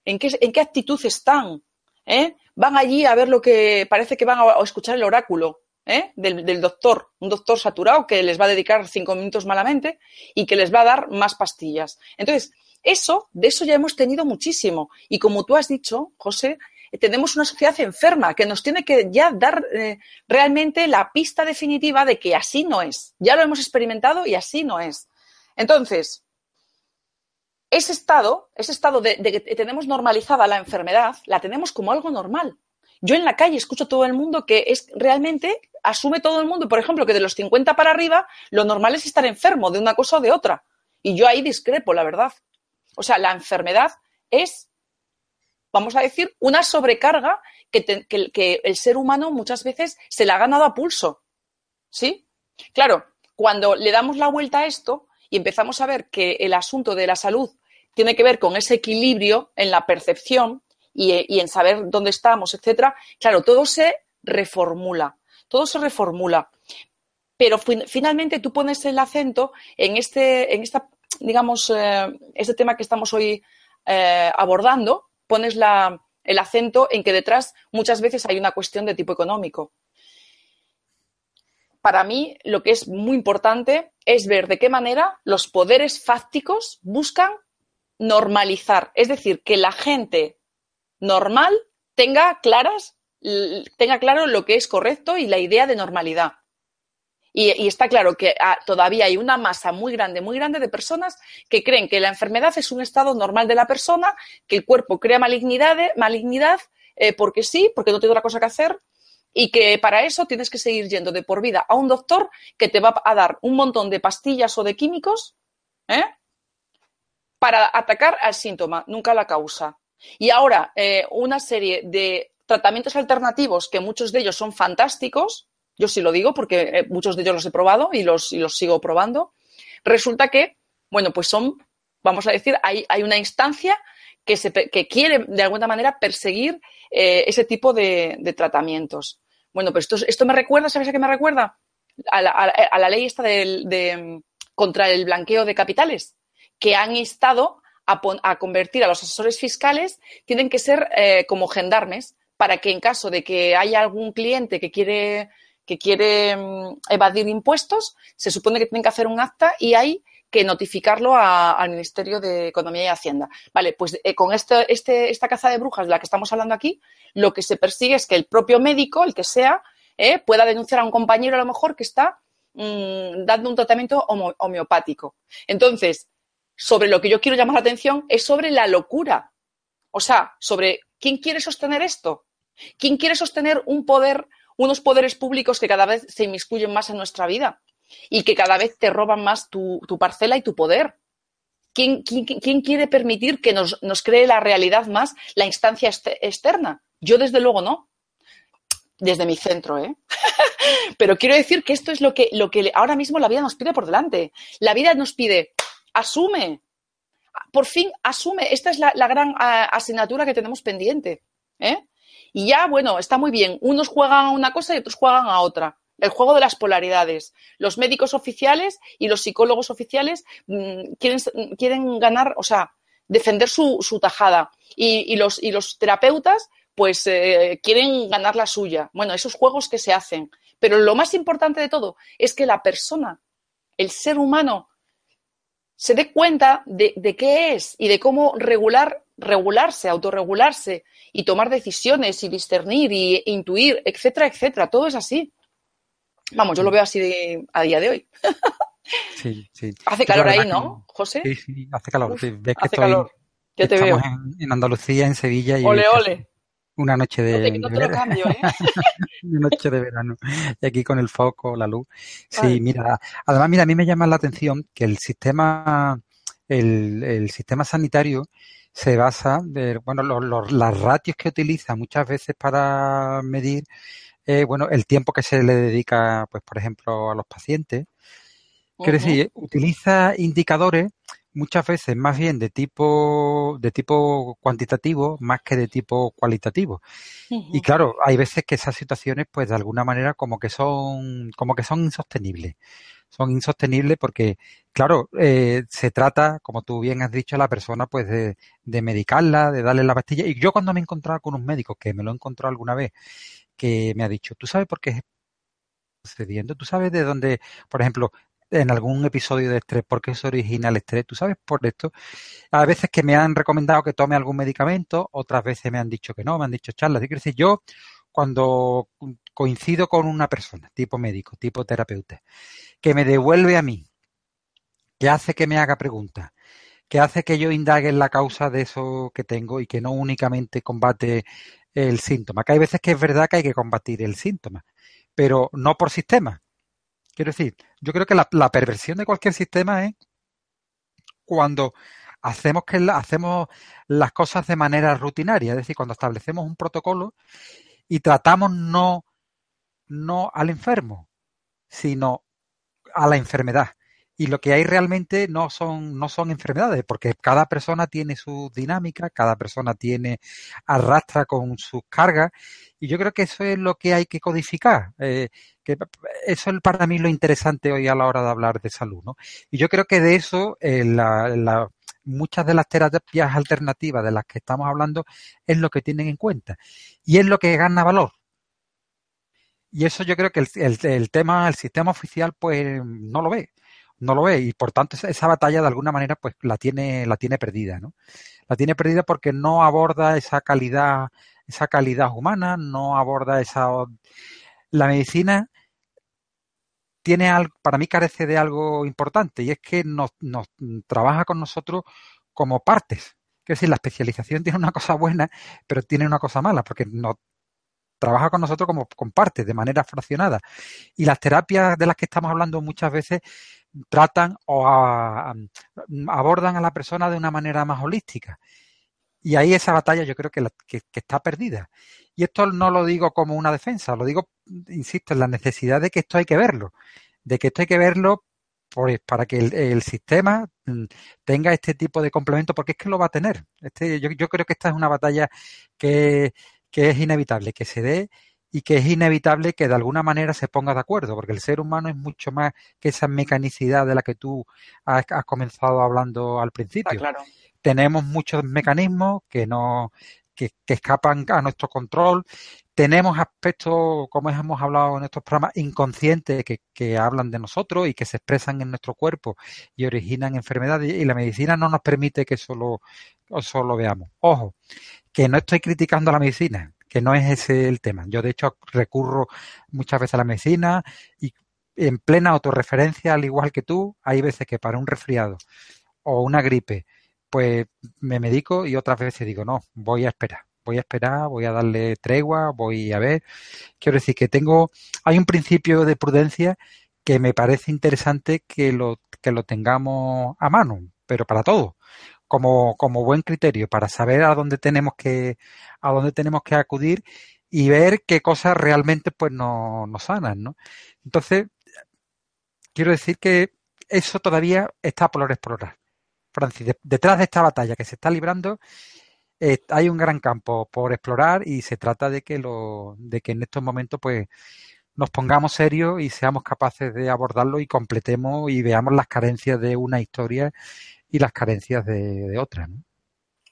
Speaker 2: en qué, en qué actitud están, ¿eh? Van allí a ver lo que parece que van a escuchar el oráculo ¿eh? del, doctor, un doctor saturado que les va a dedicar cinco minutos malamente y que les va a dar más pastillas. Entonces, eso, de eso ya hemos tenido muchísimo. Y como tú has dicho, José, tenemos una sociedad enferma que nos tiene que ya dar eh, realmente la pista definitiva de que así no es. Ya lo hemos experimentado y así no es. Entonces, ese estado, ese estado de, que tenemos normalizada la enfermedad, la tenemos como algo normal. Yo en la calle escucho a todo el mundo que es realmente, asume todo el mundo, por ejemplo, que de los 50 para arriba, lo normal es estar enfermo de una cosa o de otra. Y yo ahí discrepo, la verdad. O sea, la enfermedad es, vamos a decir, una sobrecarga que, que el ser humano muchas veces se la ha ganado a pulso. ¿Sí? Claro, cuando le damos la vuelta a esto, y empezamos a ver que el asunto de la salud tiene que ver con ese equilibrio en la percepción y, en saber dónde estamos, etcétera, claro, todo se reformula, todo se reformula. Pero finalmente tú pones el acento en este, en esta, digamos, eh, este tema que estamos hoy eh, abordando, pones el acento en que detrás muchas veces hay una cuestión de tipo económico para mí lo que es muy importante es ver de qué manera los poderes fácticos buscan normalizar, es decir, que la gente normal tenga claras tenga claro lo que es correcto y la idea de normalidad. Y, está claro que ah, todavía hay una masa muy grande, muy grande de personas que creen que la enfermedad es un estado normal de la persona, que el cuerpo crea malignidad, malignidad eh, porque sí, porque no tiene otra cosa que hacer, y que para eso tienes que seguir yendo de por vida a un doctor que te va a dar un montón de pastillas o de químicos ¿eh? Para atacar al síntoma, nunca la causa. Y ahora, eh, una serie de tratamientos alternativos, que muchos de ellos son fantásticos, yo sí lo digo porque eh, muchos de ellos los he probado y los, los sigo probando, resulta que, bueno, pues son, vamos a decir, hay, hay una instancia que, se, que, quiere de alguna manera perseguir eh, ese tipo de, tratamientos. Bueno, pues esto, esto me recuerda, ¿sabes a qué me recuerda? A la, ley esta de, contra el blanqueo de capitales, que han instado a, convertir a los asesores fiscales, tienen que ser eh, como gendarmes, para que en caso de que haya algún cliente que quiere, que quiere mm, evadir impuestos, se supone que tienen que hacer un acta y hay que notificarlo al Ministerio de Economía y Hacienda. Vale, pues eh, con este, este, esta caza de brujas de la que estamos hablando aquí, lo que se persigue es que el propio médico, el que sea, eh, pueda denunciar a un compañero a lo mejor que está mm, dando un tratamiento homeopático. Entonces, sobre lo que yo quiero llamar la atención es sobre la locura. O sea, sobre quién quiere sostener esto. ¿Quién quiere sostener un poder, unos poderes públicos que cada vez se inmiscuyen más en nuestra vida y que cada vez te roban más tu, parcela y tu poder? ¿Quién, quiere permitir que nos, cree la realidad más la instancia externa? Yo, desde luego, no. Desde mi centro, ¿eh? *laughs* Pero quiero decir que esto es lo que, lo que ahora mismo la vida nos pide por delante. La vida nos pide, asume, por fin asume. Esta es la, gran asignatura que tenemos pendiente. ¿eh? Y ya, bueno, está muy bien. Unos juegan a una cosa y otros juegan a otra. El juego de las polaridades. Los médicos oficiales y los psicólogos oficiales mm, quieren, quieren, ganar, o sea, defender su, su tajada. Y, y, los, y, los, terapeutas, pues, eh, quieren ganar la suya. Bueno, esos juegos que se hacen. Pero lo más importante de todo es que la persona, el ser humano, se dé cuenta de, de qué es y de cómo regular regularse, autorregularse y tomar decisiones y discernir y intuir, etcétera, etcétera. Todo es así. Vamos, yo lo veo así a día de hoy.
Speaker 3: Sí, sí.
Speaker 2: Hace calor ahí, ¿no, José?
Speaker 3: Sí, sí, hace calor. Ves que estoy,
Speaker 2: Ya te veo.
Speaker 3: En, Andalucía, en Sevilla. Y
Speaker 2: ole, ole.
Speaker 3: Una noche de,
Speaker 2: no te, lo cambio, ¿eh? *laughs*
Speaker 3: una noche de verano. Y aquí con el foco, la luz. Sí, mira. Además, mira, a mí me llama la atención que el sistema, el, el sistema sanitario se basa, de, bueno, los, las ratios que utiliza muchas veces para medir, eh, bueno, el tiempo que se le dedica, pues, por ejemplo, a los pacientes. Quiere decir, utiliza indicadores muchas veces más bien de tipo de tipo cuantitativo más que de tipo cualitativo y claro hay veces que esas situaciones pues de alguna manera como que son como que son insostenibles son insostenibles porque, claro, eh, se trata, como tú bien has dicho, a la persona pues de, de medicarla, de darle la pastilla. Y yo cuando me he encontrado con un médico, que me lo he encontrado alguna vez, que me ha dicho, ¿tú sabes por qué es sucediendo? ¿Tú sabes de dónde, por ejemplo, en algún episodio de estrés, por qué es original el estrés? ¿Tú sabes por esto? A veces que me han recomendado que tome algún medicamento, otras veces me han dicho que no, me han dicho charlas. Es decir, yo cuando coincido con una persona, tipo médico, tipo terapeuta, que me devuelve a mí, que hace que me haga preguntas, que hace que yo indague en la causa de eso que tengo y que no únicamente combate el síntoma. Que hay veces que es verdad que hay que combatir el síntoma, pero no por sistema. Quiero decir, yo creo que la, perversión de cualquier sistema es cuando hacemos que hacemos las cosas de manera rutinaria, es decir, cuando establecemos un protocolo y tratamos no no al enfermo, sino a la enfermedad. Y lo que hay realmente no son, no son enfermedades, porque cada persona tiene su dinámica, cada persona tiene, arrastra con sus cargas, y yo creo que eso es lo que hay que codificar. Eh, que eso es para mí lo interesante hoy a la hora de hablar de salud, ¿no? Y yo creo que de eso, eh, la, muchas de las terapias alternativas de las que estamos hablando es lo que tienen en cuenta. Y es lo que gana valor. Y eso yo creo que el, el, tema, el sistema oficial, pues no lo ve, no lo ve y por tanto esa, batalla de alguna manera pues la tiene, la tiene perdida, ¿no? La tiene perdida porque no aborda esa calidad esa calidad humana, no aborda esa... La medicina tiene algo, para mí carece de algo importante y es que nos, trabaja con nosotros como partes. Es decir, la especialización *laughs* tiene una cosa buena, pero tiene una cosa mala, porque nos trabaja con nosotros como con partes, de manera fraccionada. Y las terapias de las que estamos hablando muchas veces tratan o abordan a la persona de una manera más holística. Y ahí esa batalla yo creo que, que, está perdida. Y esto no lo digo como una defensa, lo digo, insisto, en la necesidad de que esto hay que verlo, de que esto hay que verlo para que el, sistema mm, tenga este tipo de complemento, porque es que lo va a tener. Este, yo, yo creo que esta es una batalla que, que es inevitable que se dé y que es inevitable que de alguna manera se ponga de acuerdo, porque el ser humano es mucho más que esa mecanicidad de la que tú has, comenzado hablando al principio.
Speaker 2: claro.
Speaker 3: Tenemos muchos mecanismos que no que, escapan a nuestro control. Tenemos aspectos, como hemos hablado en estos programas, inconscientes que, que hablan de nosotros y que se expresan en nuestro cuerpo y originan enfermedades. Y la medicina no nos permite que eso lo, eso lo veamos. Ojo, que no estoy criticando a la medicina, que no es ese el tema. Yo, de hecho, recurro muchas veces a la medicina y en plena autorreferencia, al igual que tú, hay veces que para un resfriado o una gripe, pues me medico y otras veces digo, no, voy a esperar, voy a esperar, voy a darle tregua, voy a ver. Quiero decir que tengo, hay un principio de prudencia que me parece interesante que lo, que lo tengamos a mano, pero para todo como, como buen criterio para saber a dónde tenemos que, a dónde tenemos que acudir y ver qué cosas realmente pues nos, nos sanan, ¿no? Entonces, quiero decir que eso todavía está por explorar. Francis, detrás de esta batalla que se está librando, eh, hay un gran campo por explorar y se trata de que lo, de que en estos momentos pues nos pongamos serios y seamos capaces de abordarlo y completemos y veamos las carencias de una historia y las carencias de, de otras.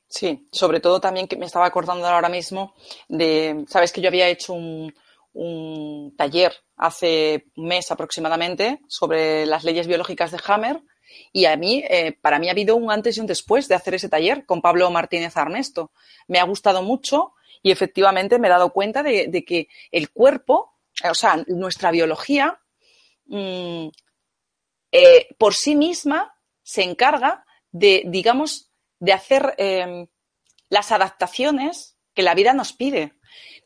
Speaker 2: Sí, sobre todo también que me estaba acordando ahora mismo de, sabes que yo había hecho un, un taller hace un mes aproximadamente sobre las leyes biológicas de Hammer y a mí, eh, para mí ha habido un antes y un después de hacer ese taller con Pablo Martínez Arnesto. Me ha gustado mucho y efectivamente me he dado cuenta de, que el cuerpo, o sea, nuestra biología, mm, eh, por sí misma se encarga de, digamos, de hacer em, las adaptaciones que la vida nos pide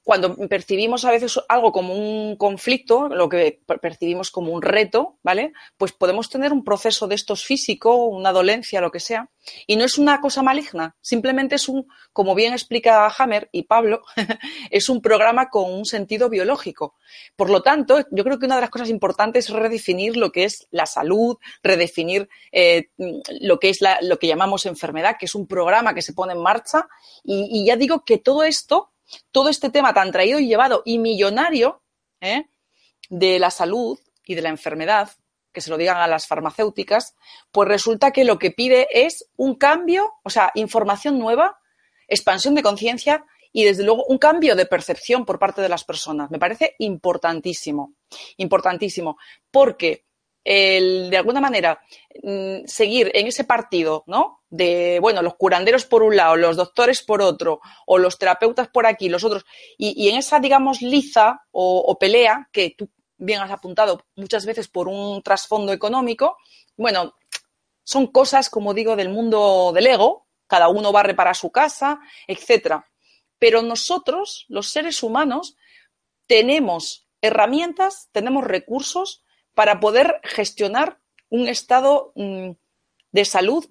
Speaker 2: cuando percibimos a veces algo como un conflicto, lo que percibimos como un reto, ¿vale? Pues podemos tener un proceso de estos físico, una dolencia, lo que sea, y no es una cosa maligna, simplemente es un, como bien explica Hammer y Pablo, *laughs* es un programa con un sentido biológico. Por lo tanto, yo creo que una de las cosas importantes es redefinir lo que es la salud, redefinir eh, lo que es lo que llamamos enfermedad, que es un programa que se pone en marcha, y ya digo que todo esto todo este tema tan traído y llevado y millonario ¿eh? de la salud y de la enfermedad, que se lo digan a las farmacéuticas, pues resulta que lo que pide es un cambio, o sea, información nueva, expansión de conciencia y desde luego un cambio de percepción por parte de las personas. Me parece importantísimo, importantísimo, porque el, de alguna manera, mm, seguir en ese partido, ¿no? De, bueno, los curanderos por un lado, los doctores por otro, o los terapeutas por aquí, los otros, y, en esa, digamos, liza o, pelea que tú bien has apuntado muchas veces por un trasfondo económico, bueno, son cosas, como digo, del mundo del ego, cada uno va a reparar su casa, etcétera. Pero nosotros, los seres humanos, tenemos herramientas, tenemos recursos para poder gestionar un estado mm, de salud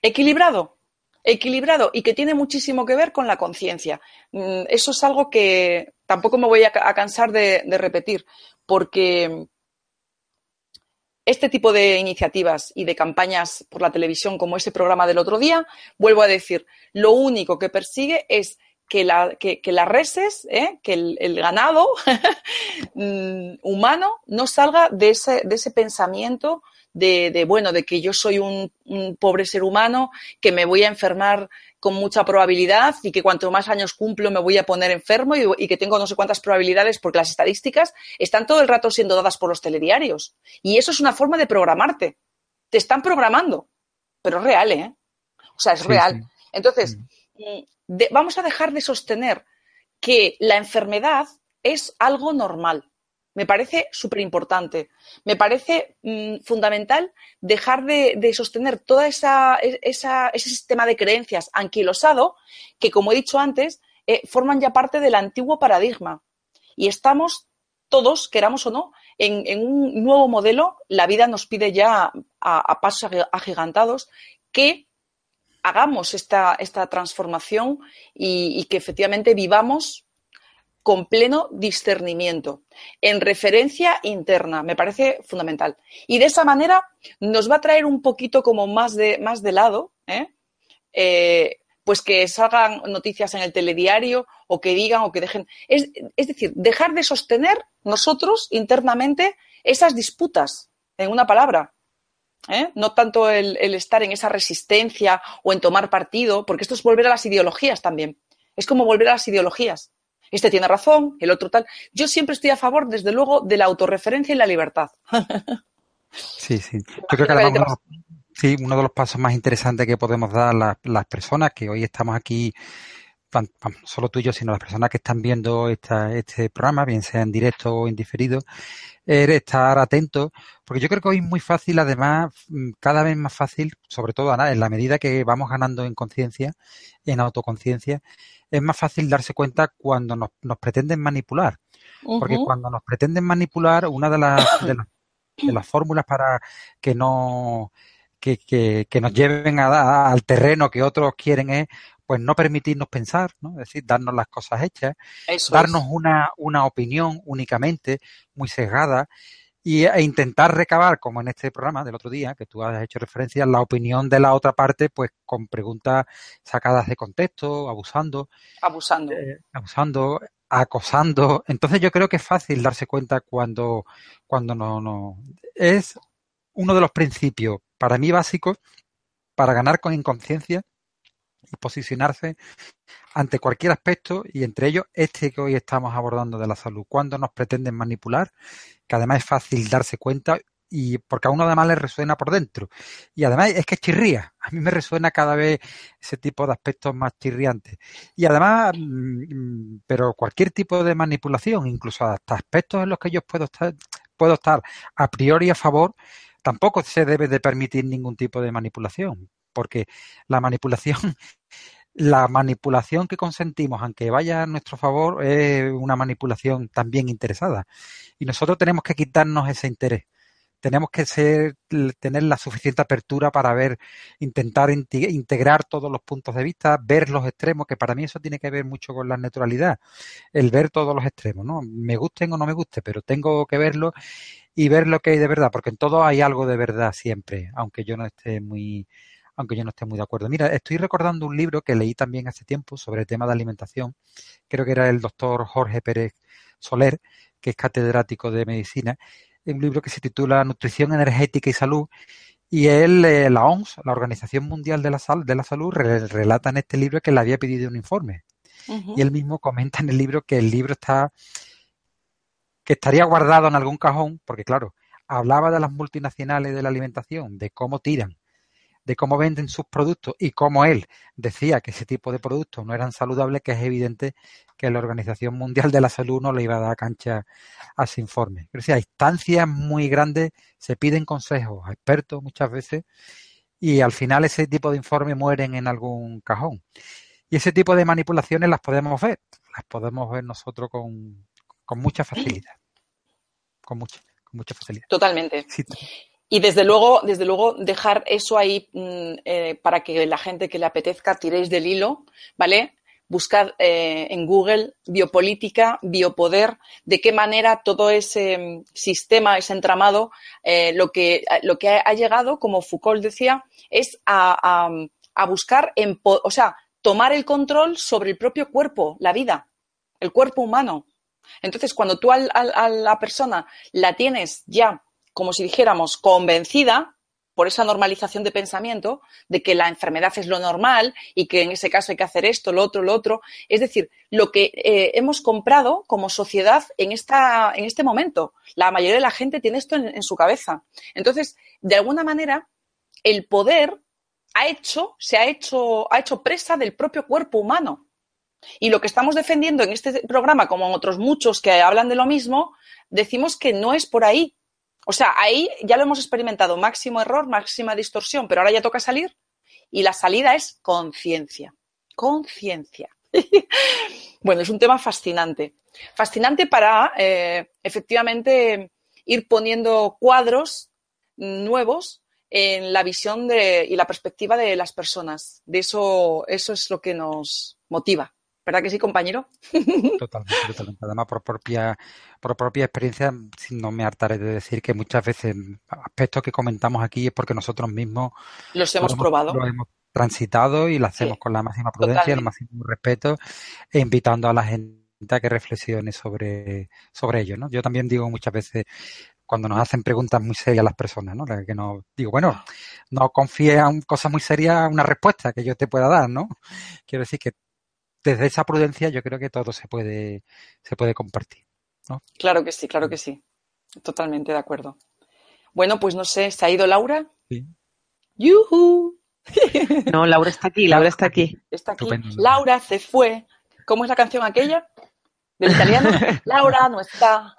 Speaker 2: equilibrado, equilibrado y que tiene muchísimo que ver con la conciencia. Mm, eso es algo que tampoco me voy a, cansar de, repetir, porque este tipo de iniciativas y de campañas por la televisión como ese programa del otro día, vuelvo a decir, lo único que persigue es que, la, que, las reses, ¿eh? que el, ganado *laughs* mm, humano no salga de ese, de ese pensamiento de, bueno, de que yo soy un, pobre ser humano, que me voy a enfermar con mucha probabilidad y que cuanto más años cumplo me voy a poner enfermo y, y, que tengo no sé cuántas probabilidades porque las estadísticas están todo el rato siendo dadas por los telediarios. Y eso es una forma de programarte. Te están programando, pero es real, ¿eh? O sea, es real. Entonces, vamos a dejar de sostener que la enfermedad es algo normal. Me parece súper importante. Me parece mm, fundamental dejar de, sostener todo esa, ese sistema de creencias anquilosado que, como he dicho antes, eh, forman ya parte del antiguo paradigma. Y estamos todos, queramos o no, en, un nuevo modelo. La vida nos pide ya a, pasos agigantados que hagamos esta, transformación y que efectivamente vivamos con pleno discernimiento, en referencia interna, me parece fundamental. Y de esa manera nos va a traer un poquito como más de, más de lado, ¿eh? Eh, pues que salgan noticias en el telediario o que digan o que dejen. Es, decir, dejar de sostener nosotros internamente esas disputas, en una palabra. ¿Eh? No tanto el estar en esa resistencia o en tomar partido, porque esto es volver a las ideologías también. Es como volver a las ideologías este tiene razón, el otro tal. Yo siempre estoy a favor, desde luego, de la autorreferencia y la libertad.
Speaker 3: Sí, sí. *laughs* Yo creo que además sí, uno de los pasos más interesantes que podemos dar las, las personas que hoy estamos aquí, solo tú y yo, sino las personas que están viendo esta, este programa, bien sea en directo o en diferido, es estar atentos, porque yo creo que hoy es muy fácil, además, mm, cada vez más fácil, sobre todo en la medida que vamos ganando en conciencia, en autoconciencia, es más fácil darse cuenta cuando nos, pretenden manipular. Porque cuando nos pretenden manipular, una de las, de las, fórmulas para que no que, que, nos lleven a, al terreno que otros quieren es pues no permitirnos pensar, ¿no? Es decir, darnos las cosas hechas, darnos una, una opinión únicamente muy sesgada y, e intentar recabar, como en este programa del otro día, que tú has hecho referencia, la opinión de la otra parte, pues con preguntas sacadas de contexto, abusando.
Speaker 2: Abusando.
Speaker 3: Eh, abusando, acosando. Entonces yo creo que es fácil darse cuenta cuando, cuando no, no. Es uno de los principios, para mí básicos, para ganar con inconsciencia y posicionarse ante cualquier aspecto y entre ellos este que hoy estamos abordando de la salud, cuando nos pretenden manipular, que además es fácil darse cuenta y porque a uno además le resuena por dentro. Y además es que chirría. A mí me resuena cada vez ese tipo de aspectos más chirriantes. Y además, mm, pero cualquier tipo de manipulación, incluso hasta aspectos en los que yo puedo estar, puedo estar a priori a favor, tampoco se debe de permitir ningún tipo de manipulación. Porque la manipulación *laughs* la manipulación que consentimos, aunque vaya a nuestro favor, es una manipulación también interesada. Y nosotros tenemos que quitarnos ese interés. Tenemos que ser, tener la suficiente apertura para ver, intentar integrar todos los puntos de vista, ver los extremos, que para mí eso tiene que ver mucho con la neutralidad, el ver todos los extremos, ¿no? Me gusten o no me guste, pero tengo que verlo y ver lo que hay de verdad, porque en todo hay algo de verdad siempre, aunque yo no esté muy, aunque yo no esté muy de acuerdo. Mira, estoy recordando un libro que leí también hace tiempo sobre el tema de alimentación. Creo que era el doctor Jorge Pérez Soler, que es catedrático de medicina. Un libro que se titula Nutrición Energética y Salud. Y él, eh, la OMS, la Organización Mundial de la, de la Salud, relata en este libro que le había pedido un informe. Y él mismo comenta en el libro que el libro está que estaría guardado en algún cajón, porque claro, hablaba de las multinacionales de la alimentación, de cómo tiran de cómo venden sus productos y cómo él decía que ese tipo de productos no eran saludables, que es evidente que la Organización Mundial de la Salud no le iba a dar cancha a ese informe. Es decir, a instancias muy grandes se piden consejos a expertos muchas veces y al final ese tipo de informes mueren en algún cajón. Y ese tipo de manipulaciones las podemos ver, las podemos ver nosotros con, mucha facilidad. Con mucha, con mucha facilidad.
Speaker 2: Totalmente. Y desde luego, desde luego, dejar eso ahí mm, eh, para que la gente que le apetezca tiréis del hilo, ¿vale? Buscar eh, en Google biopolítica, biopoder, de qué manera todo ese mm, sistema, ese entramado, eh, lo, que, lo que ha llegado, como Foucault decía, es a, buscar, o sea, tomar el control sobre el propio cuerpo, la vida, el cuerpo humano. Entonces, cuando tú a la persona la tienes ya como si dijéramos, convencida por esa normalización de pensamiento de que la enfermedad es lo normal y que en ese caso hay que hacer esto, lo otro, lo otro. Es decir, lo que eh, hemos comprado como sociedad en, esta, en este momento. La mayoría de la gente tiene esto en, su cabeza. Entonces, de alguna manera, el poder ha hecho, se ha hecho, ha hecho presa del propio cuerpo humano. Y lo que estamos defendiendo en este programa, como en otros muchos que hablan de lo mismo, decimos que no es por ahí. O sea, ahí ya lo hemos experimentado, máximo error, máxima distorsión, pero ahora ya toca salir y la salida es conciencia. Conciencia. *laughs* bueno, es un tema fascinante. Fascinante para, eh, efectivamente, ir poniendo cuadros nuevos en la visión de, y la perspectiva de las personas. De eso, eso es lo que nos motiva. ¿Verdad que sí, compañero? *laughs*
Speaker 3: Totalmente, totalmente. Además, por propia, por propia experiencia, no me hartaré de decir que muchas veces aspectos que comentamos aquí es porque nosotros mismos
Speaker 2: los hemos probado.
Speaker 3: Lo hemos transitado y lo hacemos con la máxima prudencia, el máximo respeto e invitando a la gente a que reflexione sobre, sobre ello. ¿no? Yo también digo muchas veces cuando nos hacen preguntas muy serias las personas, ¿no? Que nos digo, bueno, no confíes en cosas muy serias una respuesta que yo te pueda dar, ¿no? Quiero decir que desde esa prudencia yo creo que todo se puede, se puede compartir. ¿no?
Speaker 2: Claro que sí, claro que sí. Totalmente de acuerdo. Bueno, pues no sé, ¿se ha ido Laura? Sí. ¡Yuhu!
Speaker 1: No, Laura está aquí, Laura está aquí.
Speaker 2: Está aquí. Laura se fue. ¿Cómo es la canción aquella? ¿Del italiano? *laughs* Laura no está.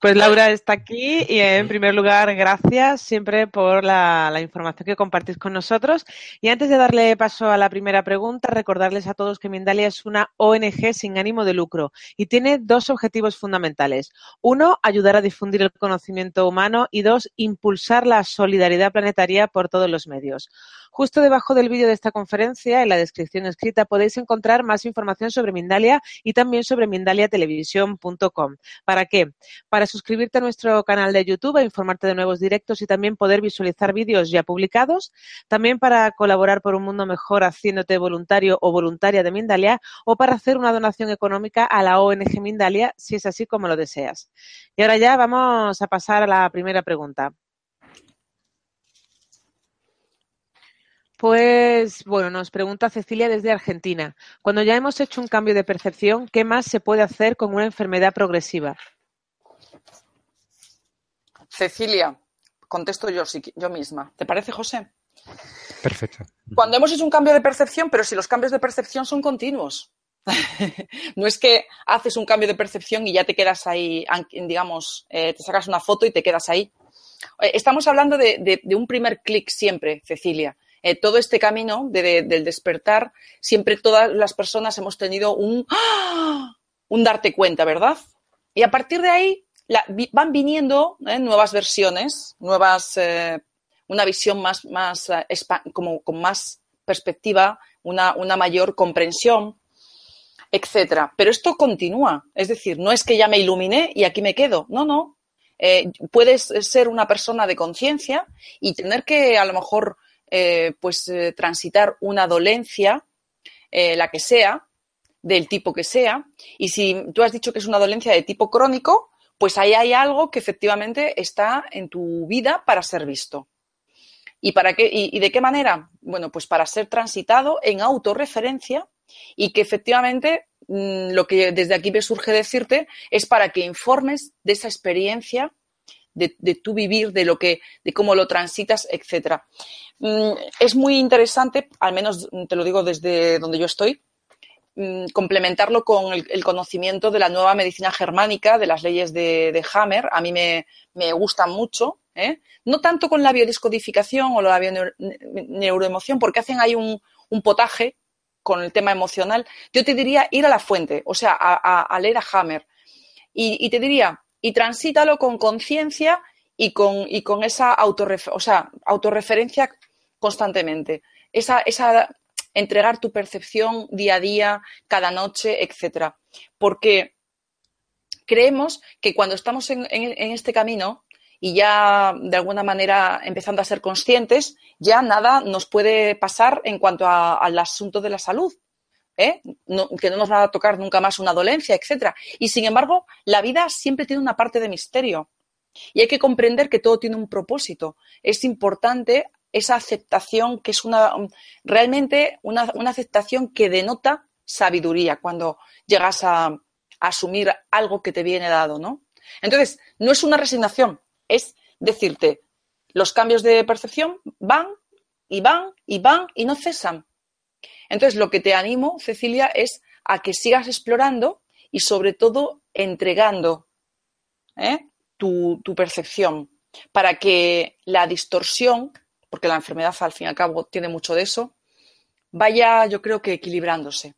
Speaker 1: Pues Laura está aquí y en primer lugar, gracias siempre por la, información que compartís con nosotros. Y antes de darle paso a la primera pregunta, recordarles a todos que Mindalia es una ONG sin ánimo de lucro y tiene dos objetivos fundamentales. Uno, ayudar a difundir el conocimiento humano y dos, impulsar la solidaridad planetaria por todos los medios. Justo debajo del vídeo de esta conferencia, en la descripción escrita, podéis encontrar más información sobre Mindalia y también sobre mindaliatelevisión.com. ¿Para qué? Para suscribirte a nuestro canal de YouTube e informarte de nuevos directos y también poder visualizar vídeos ya publicados. También para colaborar por un mundo mejor haciéndote voluntario o voluntaria de Mindalia o para hacer una donación económica a la ONG Mindalia si es así como lo deseas. Y ahora ya vamos a pasar a la primera pregunta. Pues bueno, nos pregunta Cecilia desde Argentina. Cuando ya hemos hecho un cambio de percepción, ¿qué más se puede hacer con una enfermedad progresiva?
Speaker 2: Cecilia, contesto yo, yo misma. ¿Te parece, José?
Speaker 3: Perfecto.
Speaker 2: Cuando hemos hecho un cambio de percepción, pero si los cambios de percepción son continuos. *laughs* no es que haces un cambio de percepción y ya te quedas ahí, digamos, eh, te sacas una foto y te quedas ahí. Eh, estamos hablando de un primer clic siempre, Cecilia. Eh, todo este camino del despertar, siempre todas las personas hemos tenido un, ¡ah! un darte cuenta, ¿verdad? Y a partir de ahí van viniendo ¿eh? nuevas versiones, nuevas, eh, una visión más, más como, con más perspectiva, una, una mayor comprensión, etcétera. Pero esto continúa, es decir, no es que ya me iluminé y aquí me quedo, no, no. puedes ser una persona de conciencia y tener que a lo mejor eh, pues eh, transitar una dolencia, eh, la que sea, del tipo que sea, y si tú has dicho que es una dolencia de tipo crónico, pues ahí hay algo que efectivamente está en tu vida para ser visto. ¿Y, para qué, y, de qué manera? Bueno, pues para ser transitado en autorreferencia y que efectivamente mm, lo que desde aquí me surge decirte es para que informes de esa experiencia de, tu vivir, de lo que, de cómo lo transitas, etcétera. Mm, es muy interesante, al menos te lo digo desde donde yo estoy, complementarlo con el, conocimiento de la nueva medicina germánica, de las leyes de, Hammer. A mí me, me gustan mucho. ¿eh? No tanto con la biodescodificación o la neuroemoción, porque hacen ahí un, potaje con el tema emocional. Yo te diría ir a la fuente, o sea, a, leer a Hammer. y, te diría, y transítalo con conciencia y con, y con esa o sea, autorreferencia constantemente. Esa, esa, entregar tu percepción día a día, cada noche, etcétera. Porque creemos que cuando estamos en, este camino y ya de alguna manera empezando a ser conscientes, ya nada nos puede pasar en cuanto al asunto de la salud. ¿eh? que no nos va a tocar nunca más una dolencia, etcétera. Y sin embargo, la vida siempre tiene una parte de misterio. Y hay que comprender que todo tiene un propósito. Es importante esa aceptación que es una realmente una, aceptación que denota sabiduría cuando llegas a, a, asumir algo que te viene dado, ¿no? Entonces, no es una resignación, es decirte, los cambios de percepción van y van y van y no cesan. Entonces, lo que te animo, Cecilia, es a que sigas explorando y sobre todo entregando ¿eh? tu, percepción para que la distorsión, porque la enfermedad al fin y al cabo tiene mucho de eso, vaya yo creo que equilibrándose.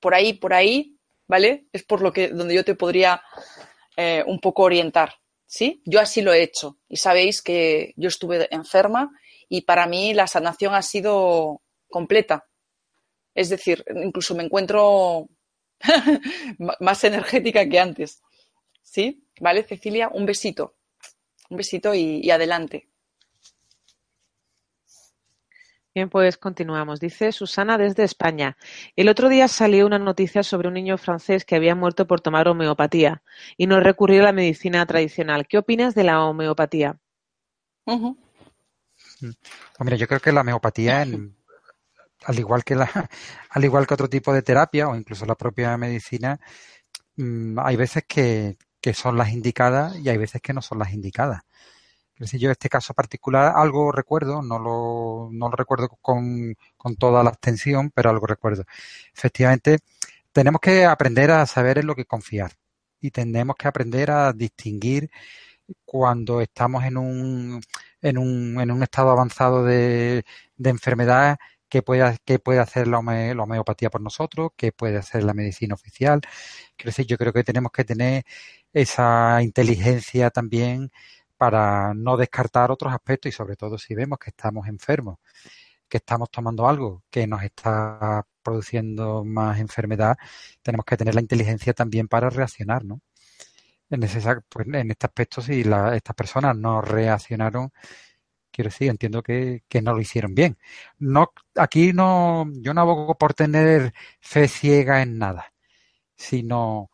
Speaker 2: Por ahí, por ahí, ¿vale? Es por lo que donde yo te podría eh, un poco orientar. ¿Sí? Yo así lo he hecho. Y sabéis que yo estuve enferma y para mí la sanación ha sido completa. Es decir, incluso me encuentro *laughs* más energética que antes. ¿Sí? ¿Vale, Cecilia? Un besito. Un besito y, adelante.
Speaker 1: Bien, pues continuamos. Dice Susana desde España. El otro día salió una noticia sobre un niño francés que había muerto por tomar homeopatía y no recurrió a la medicina tradicional. ¿Qué opinas de la homeopatía?
Speaker 3: Mira, yo creo que la homeopatía, al igual que la, *laughs* al igual que otro tipo de terapia o incluso la propia medicina, mm, hay veces que, que son las indicadas y hay veces que no son las indicadas. Es decir, yo este caso particular algo recuerdo, no lo, no recuerdo con, con toda la extensión, pero algo recuerdo. Efectivamente, tenemos que aprender a saber en lo que confiar y tenemos que aprender a distinguir cuando estamos en un, en un, en un estado avanzado de, de enfermedad qué puede, qué puede hacer la, homeopatía por nosotros, qué puede hacer la medicina oficial. Yo creo que tenemos que tener esa inteligencia también para no descartar otros aspectos y sobre todo si vemos que estamos enfermos, que estamos tomando algo que nos está produciendo más enfermedad, tenemos que tener la inteligencia también para reaccionar, ¿no? En, ese, pues, en este aspecto, si estas personas no reaccionaron quiero decir, entiendo que, no lo hicieron bien. No, aquí no, yo no abogo por tener fe ciega en nada, sino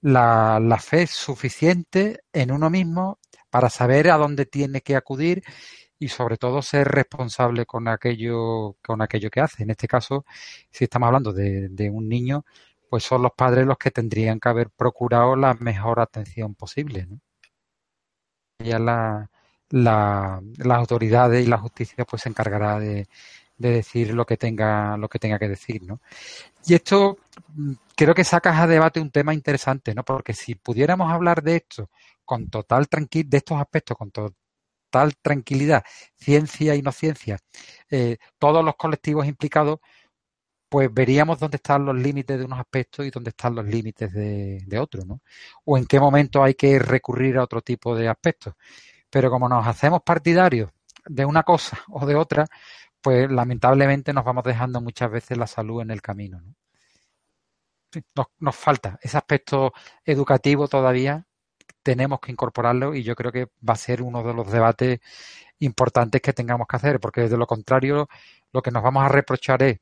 Speaker 3: la, la fe suficiente en uno mismo para saber a dónde tiene que acudir y sobre todo ser responsable con aquello, con aquello que hace. En este caso, si estamos hablando de, un niño, pues son los padres los que tendrían que haber procurado la mejor atención posible. ¿no? Ya la, la, las autoridades y la justicia pues se encargará de, de, decir lo que tenga lo que tenga que decir no y esto mm, creo que sacas a debate un tema interesante no porque si pudiéramos hablar de esto con total tranquil de estos aspectos con total tranquilidad ciencia y no ciencia eh, todos los colectivos implicados pues veríamos dónde están los límites de unos aspectos y dónde están los límites de, de otros, ¿no? O en qué momento hay que recurrir a otro tipo de aspectos. Pero como nos hacemos partidarios de una cosa *laughs* o de otra, pues lamentablemente nos vamos dejando muchas veces la salud en el camino. Nos, nos, falta ese aspecto educativo todavía, tenemos que incorporarlo y yo creo que va a ser uno de los debates importantes que tengamos que hacer, porque de lo contrario lo que nos vamos a reprochar es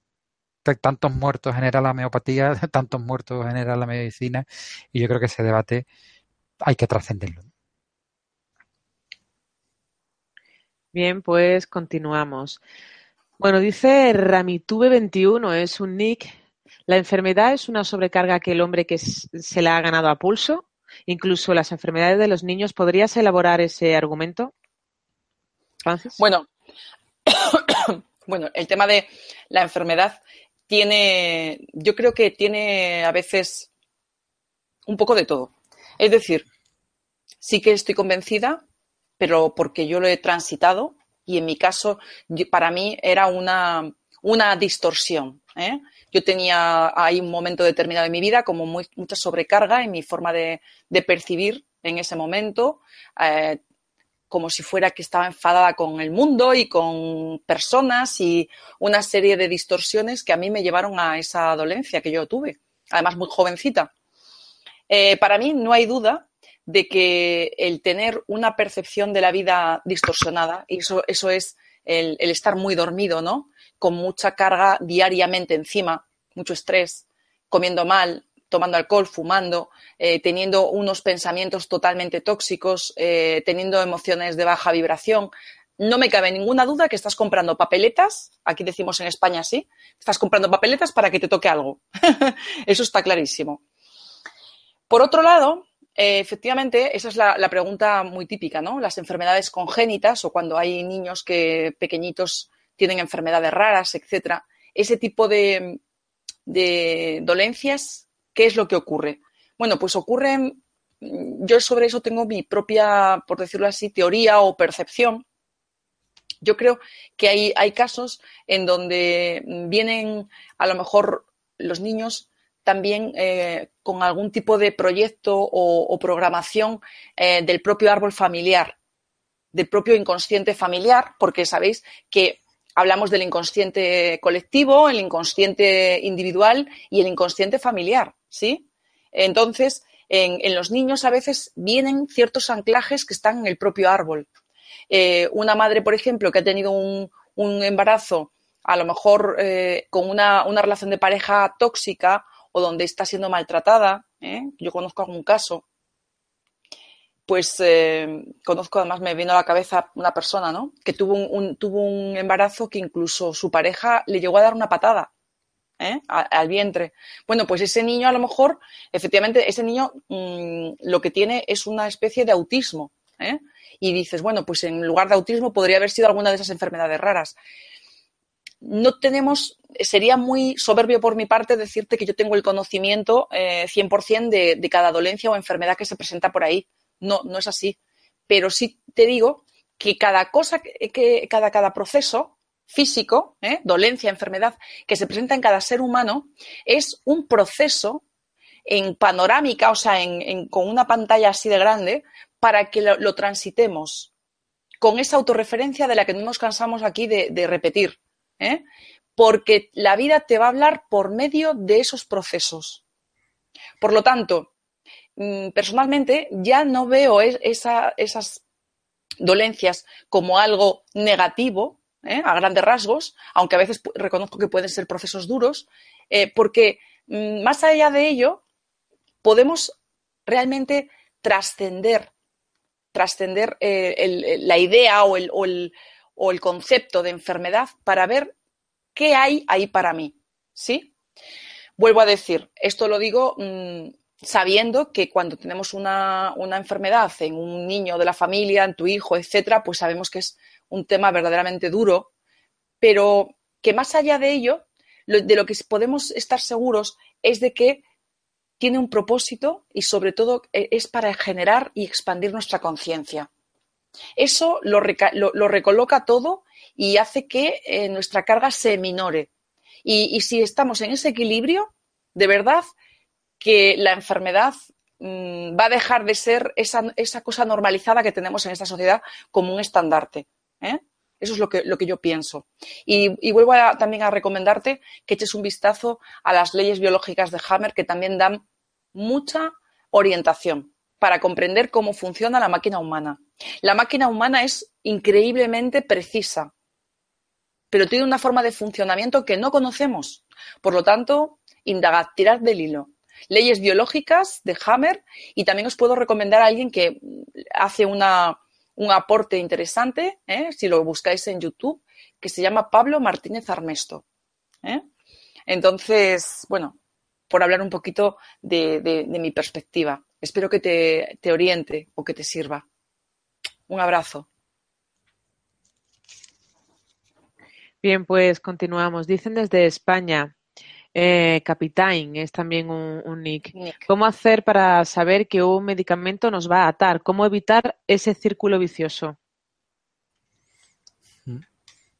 Speaker 3: tantos muertos genera la homeopatía, *laughs* tantos muertos genera la medicina y yo creo que ese debate hay que trascenderlo.
Speaker 1: Bien, pues continuamos. Bueno, dice Ramitube21, es un nick. La enfermedad es una sobrecarga que el hombre que se la ha ganado a pulso. Incluso las enfermedades de los niños. ¿Podrías elaborar ese argumento?
Speaker 2: Francis. Bueno, *coughs* bueno, el tema de la enfermedad tiene, yo creo que tiene a veces un poco de todo. Es decir, sí que estoy convencida pero porque yo lo he transitado y en mi caso, para mí era una, una distorsión. ¿eh? Yo tenía ahí un momento determinado de mi vida como mucha sobrecarga en mi forma de, percibir en ese momento, eh, como si fuera que estaba enfadada con el mundo y con personas y una serie de distorsiones que a mí me llevaron a esa dolencia que yo tuve, además muy jovencita. Eh, para mí no hay duda de que el tener una percepción de la vida distorsionada, y eso, eso es el, estar muy dormido, ¿no? Con mucha carga diariamente encima, mucho estrés, comiendo mal, tomando alcohol, fumando, eh, teniendo unos pensamientos totalmente tóxicos, eh, teniendo emociones de baja vibración. No me cabe ninguna duda que estás comprando papeletas, aquí decimos en España sí, estás comprando papeletas para que te toque algo. *laughs* Eso está clarísimo. Por otro lado, eh, efectivamente, esa es la, pregunta muy típica, ¿no? Las enfermedades congénitas o cuando hay niños que pequeñitos tienen enfermedades raras, etcétera. Ese tipo de, dolencias, ¿qué es lo que ocurre? Bueno, pues ocurre, yo sobre eso tengo mi propia, por decirlo así, teoría o percepción. Yo creo que hay, casos en donde vienen a lo mejor los niños también eh, con algún tipo de proyecto o, programación eh, del propio árbol familiar, del propio inconsciente familiar, porque sabéis que hablamos del inconsciente colectivo, el inconsciente individual y el inconsciente familiar, ¿sí? Entonces, en, los niños a veces vienen ciertos anclajes que están en el propio árbol. Eh, una madre, por ejemplo, que ha tenido un, embarazo, a lo mejor con una, una relación de pareja tóxica o donde está siendo maltratada, ¿eh? yo conozco algún caso, pues eh, conozco, además me vino a la cabeza una persona, ¿no? Que tuvo un, tuvo un embarazo que incluso su pareja le llegó a dar una patada. ¿eh? al vientre. Bueno, pues ese niño a lo mejor, efectivamente, ese niño mm, lo que tiene es una especie de autismo. Y dices, bueno, pues en lugar de autismo podría haber sido alguna de esas enfermedades raras no tenemos, sería muy soberbio por mi parte decirte que yo tengo el conocimiento eh, 100% de, de, cada dolencia o enfermedad que se presenta por ahí. No, no es así. Pero sí te digo que cada cosa, que, cada, cada proceso físico, ¿eh? dolencia, enfermedad, que se presenta en cada ser humano, es un proceso en panorámica, o sea, con una pantalla así de grande, para que lo, transitemos con esa autorreferencia de la que no nos cansamos aquí de repetir. ¿eh? porque la vida te va a hablar por medio de esos procesos. Por lo tanto, personalmente ya no veo esas dolencias como algo negativo, ¿eh? a grandes rasgos, aunque a veces reconozco que pueden ser procesos duros, eh, porque mm, más allá de ello, podemos realmente trascender, trascender la idea o el, o el concepto de enfermedad para ver qué hay ahí para mí. ¿Sí? Vuelvo a decir, esto lo digo mm, sabiendo que cuando tenemos una, enfermedad en un niño de la familia, en tu hijo, etcétera, pues sabemos que es un tema verdaderamente duro, pero que más allá de ello, de lo que podemos estar seguros es de que tiene un propósito y sobre todo e, es para generar y expandir nuestra conciencia. Eso lo, recoloca todo y hace que eh, nuestra carga se minore. Y, si estamos en ese equilibrio, de verdad que la enfermedad mm, va a dejar de ser esa, cosa normalizada que tenemos en esta sociedad como un estandarte. ¿eh? Eso es lo que, yo pienso. Y, vuelvo también a recomendarte que eches un vistazo a las leyes biológicas de Hammer, que también dan mucha orientación para comprender cómo funciona la máquina humana. La máquina humana es increíblemente precisa, pero tiene una forma de funcionamiento que no conocemos. Por lo tanto, indagad, tirad del hilo. Leyes biológicas de Hammer y también os puedo recomendar a alguien que hace un aporte interesante, ¿eh? si lo buscáis en YouTube, que se llama Pablo Martínez Armesto. ¿eh? Entonces, bueno, por hablar un poquito de mi perspectiva. Espero que te, oriente o que te sirva. Un abrazo.
Speaker 1: Bien, pues continuamos. Dicen desde España, eh, Capitán es también un, nick. ¿Cómo hacer para saber que un medicamento nos va a atar? ¿Cómo evitar ese círculo vicioso?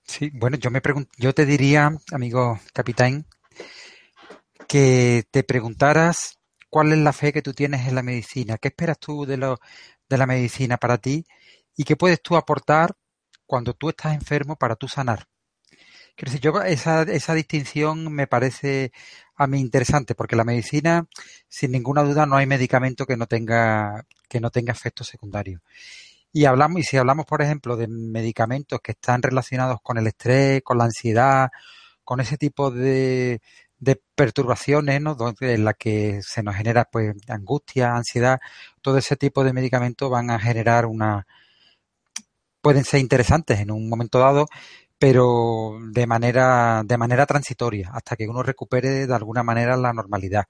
Speaker 3: Sí, bueno, yo me yo te diría, amigo Capitán, que te preguntaras cuál es la fe que tú tienes en la medicina, qué esperas tú de, lo, de la medicina para ti y qué puedes tú aportar cuando tú estás enfermo para tú sanar. Quiero decir, yo esa, esa distinción me parece a mí interesante porque la medicina, sin ninguna duda, no hay medicamento que no tenga, que no tenga efectos secundarios. Y hablamos, y si hablamos, por ejemplo, de medicamentos que están relacionados con el estrés, con la ansiedad, con ese tipo de, de perturbaciones, ¿no? en la que se nos genera pues angustia, ansiedad, todo ese tipo de medicamentos van a generar una pueden ser interesantes en un momento dado, pero de manera de manera transitoria hasta que uno recupere de alguna manera la normalidad.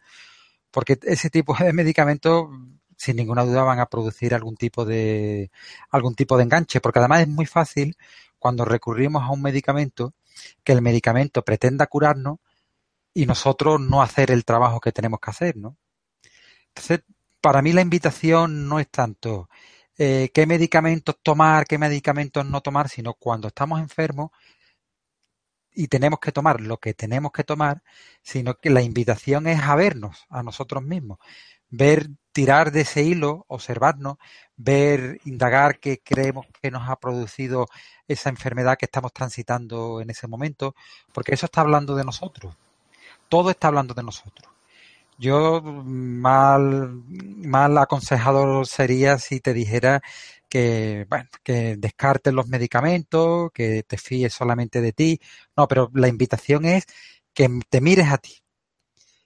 Speaker 3: Porque ese tipo de medicamentos sin ninguna duda van a producir algún tipo de algún tipo de enganche, porque además es muy fácil cuando recurrimos a un medicamento que el medicamento pretenda curarnos y nosotros no hacer el trabajo que tenemos que hacer, ¿no? Entonces, para mí la invitación no es tanto eh, qué medicamentos tomar, qué medicamentos no tomar, sino cuando estamos enfermos y tenemos que tomar lo que tenemos que tomar, sino que la invitación es a vernos a nosotros mismos, ver, tirar de ese hilo, observarnos, ver, indagar qué creemos que nos ha producido esa enfermedad que estamos transitando en ese momento, porque eso está hablando de nosotros. Todo está hablando de nosotros. Yo mal, mal aconsejado sería si te dijera que, bueno, que descartes los medicamentos, que te fíes solamente de ti. No, pero la invitación es que te mires a ti.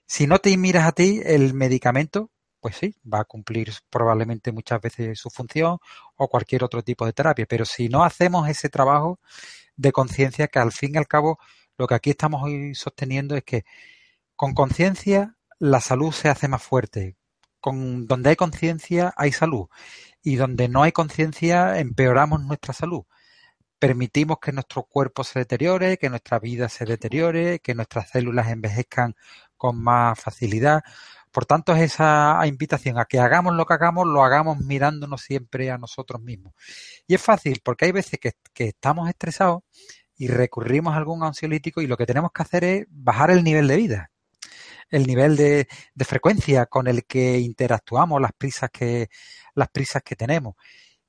Speaker 3: Si no te miras a ti, el medicamento, pues sí, va a cumplir probablemente muchas veces su función o cualquier otro tipo de terapia. Pero si no hacemos ese trabajo de conciencia, que al fin y al cabo lo que aquí estamos hoy sosteniendo es que con conciencia la salud se hace más fuerte. Con, donde hay conciencia hay salud y donde no hay conciencia empeoramos nuestra salud. Permitimos que nuestro cuerpo se deteriore, que nuestra vida se deteriore, que nuestras células envejezcan con más facilidad. Por tanto, es esa invitación a que hagamos lo que hagamos, lo hagamos mirándonos siempre a nosotros mismos. Y es fácil, porque hay veces que, que estamos estresados y recurrimos a algún ansiolítico y lo que tenemos que hacer es bajar el nivel de vida el nivel de, frecuencia con el que interactuamos, las prisas que, las prisas que tenemos.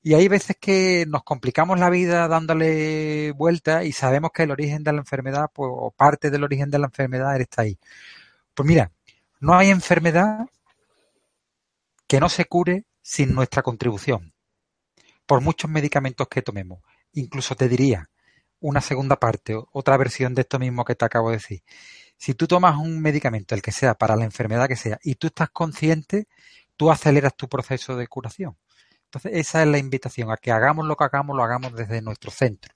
Speaker 3: Y hay veces que nos complicamos la vida dándole vuelta y sabemos que el origen de la enfermedad, pues, o parte del origen de la enfermedad está ahí. Pues mira, no hay enfermedad que no se cure sin nuestra contribución, por muchos medicamentos que tomemos. Incluso te diría una segunda parte, otra versión de esto mismo que te acabo de decir. Si tú tomas un medicamento, el que sea, para la enfermedad que sea, y tú estás consciente, tú aceleras tu proceso de curación. Entonces, esa es la invitación, a que hagamos lo que hagamos, lo hagamos desde nuestro centro,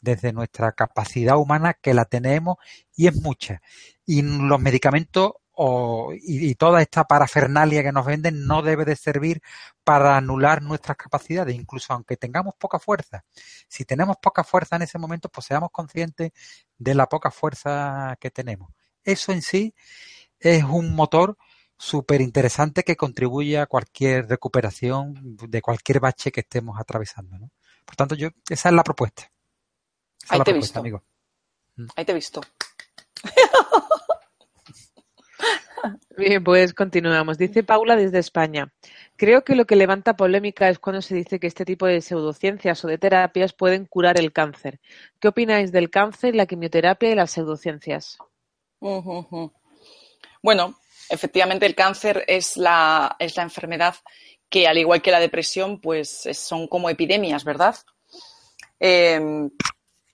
Speaker 3: desde nuestra capacidad humana, que la tenemos y es mucha. Y los medicamentos o, y, toda esta parafernalia que nos venden no debe de servir para anular nuestras capacidades, incluso aunque tengamos poca fuerza. Si tenemos poca fuerza en ese momento, pues seamos conscientes de la poca fuerza que tenemos. Eso en sí es un motor súper interesante que contribuye a cualquier recuperación de cualquier bache que estemos atravesando. ¿no? Por tanto, yo, esa es la propuesta.
Speaker 2: Ahí te he visto. Amigo. Ahí te he visto. *laughs*
Speaker 1: Bien, pues continuamos. Dice Paula desde España. Creo que lo que levanta polémica es cuando se dice que este tipo de pseudociencias o de terapias pueden curar el cáncer. ¿Qué opináis del cáncer, la quimioterapia y las pseudociencias?
Speaker 2: Bueno, efectivamente el cáncer es la, es la enfermedad que, al igual que la depresión, pues son como epidemias, ¿verdad? Em,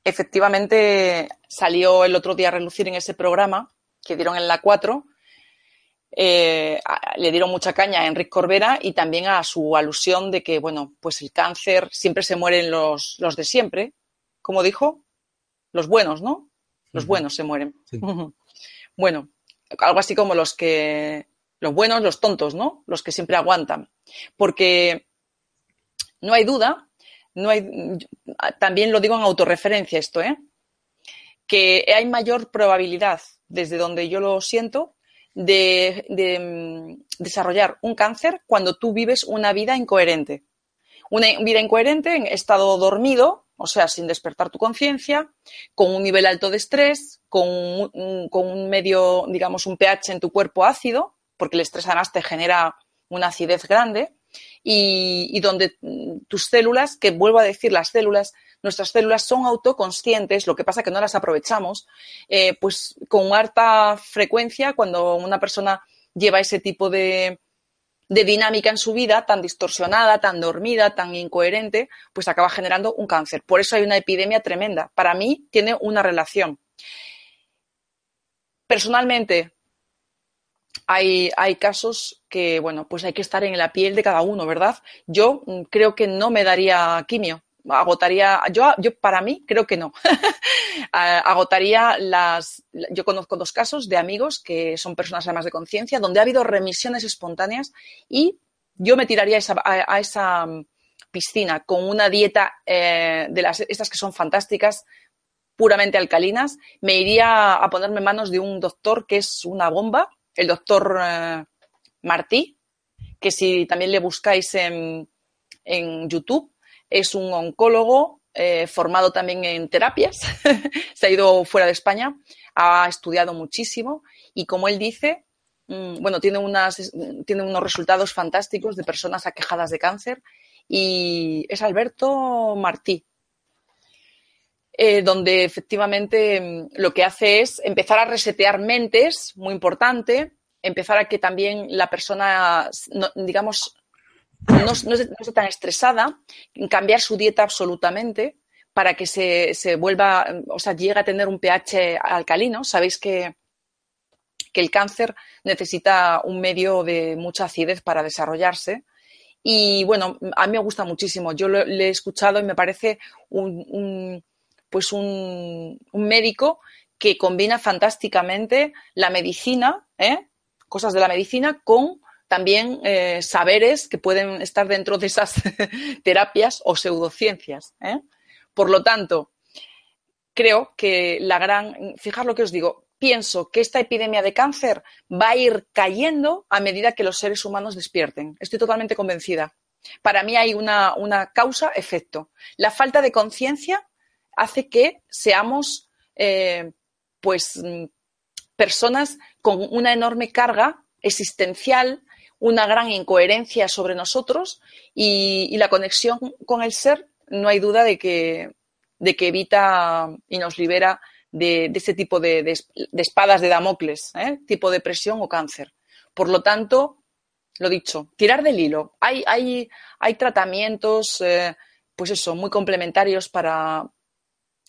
Speaker 2: efectivamente salió el otro día a relucir en ese programa que dieron en la 4 eh, le dieron mucha caña a Enrique Corbera y también a su alusión de que, bueno, pues el cáncer siempre se mueren los, los de siempre. Como dijo, los buenos, ¿no? Los buenos se mueren. bueno, algo así como los que, los buenos, los tontos, ¿no? Los que siempre aguantan. Porque no hay duda, no hay, también lo digo en autorreferencia esto, ¿eh? Que hay mayor probabilidad, desde donde yo lo siento, de, mm, desarrollar un cáncer cuando tú vives una vida incoherente. Una vida incoherente en estado dormido, o sea, sin despertar tu conciencia, con un nivel alto de estrés, con un, con un medio, digamos, un pH en tu cuerpo ácido, porque el estrés además te genera una acidez grande, y, donde mm, tus células, que vuelvo a decir, las células nuestras células son autoconscientes, lo que pasa que no las aprovechamos, eh, pues con harta frecuencia cuando una persona lleva ese tipo de, dinámica en su vida tan distorsionada, tan dormida, tan incoherente, pues acaba generando un cáncer. Por eso hay una epidemia tremenda. Para mí tiene una relación. Personalmente, hay, hay, casos que, bueno, pues hay que estar en la piel de cada uno, ¿verdad? Yo mm, creo que no me daría quimio agotaría, yo, yo para mí creo que no, *laughs* agotaría las, yo conozco dos casos de amigos que son personas además de conciencia, donde ha habido remisiones espontáneas y yo me tiraría a esa, esa piscina con una dieta eh, de las, estas que son fantásticas, puramente alcalinas, me iría a ponerme en manos de un doctor que es una bomba, el doctor eh, Martí, que si también le buscáis en, YouTube, es un oncólogo eh, formado también en terapias, *laughs* se ha ido fuera de España, ha estudiado muchísimo y como él dice, mm, bueno, tiene, unas, tiene unos resultados fantásticos de personas aquejadas de cáncer y es Alberto Martí, eh, donde efectivamente mm, lo que hace es empezar a resetear mentes, muy importante, empezar a que también la persona, digamos, no, esté, tan estresada, cambiar su dieta absolutamente para que se, se, vuelva, o sea, llegue a tener un pH alcalino. Sabéis que, que el cáncer necesita un medio de mucha acidez para desarrollarse. Y bueno, a mí me gusta muchísimo. Yo le he escuchado y me parece un, pues un, médico que combina fantásticamente la medicina, ¿eh? cosas de la medicina, con también eh, saberes que pueden estar dentro de esas *laughs* terapias o pseudociencias. ¿eh? Por lo tanto, creo que la gran, fijar lo que os digo, pienso que esta epidemia de cáncer va a ir cayendo a medida que los seres humanos despierten. Estoy totalmente convencida. Para mí hay una, causa-efecto. La falta de conciencia hace que seamos eh, pues personas con una enorme carga existencial, una gran incoherencia sobre nosotros y, la conexión con el ser no hay duda de que, evita y nos libera de, este tipo de, espadas de Damocles, ¿eh? tipo depresión o cáncer. Por lo tanto, lo dicho, tirar del hilo. Hay tratamientos, eh, pues eso, muy complementarios para,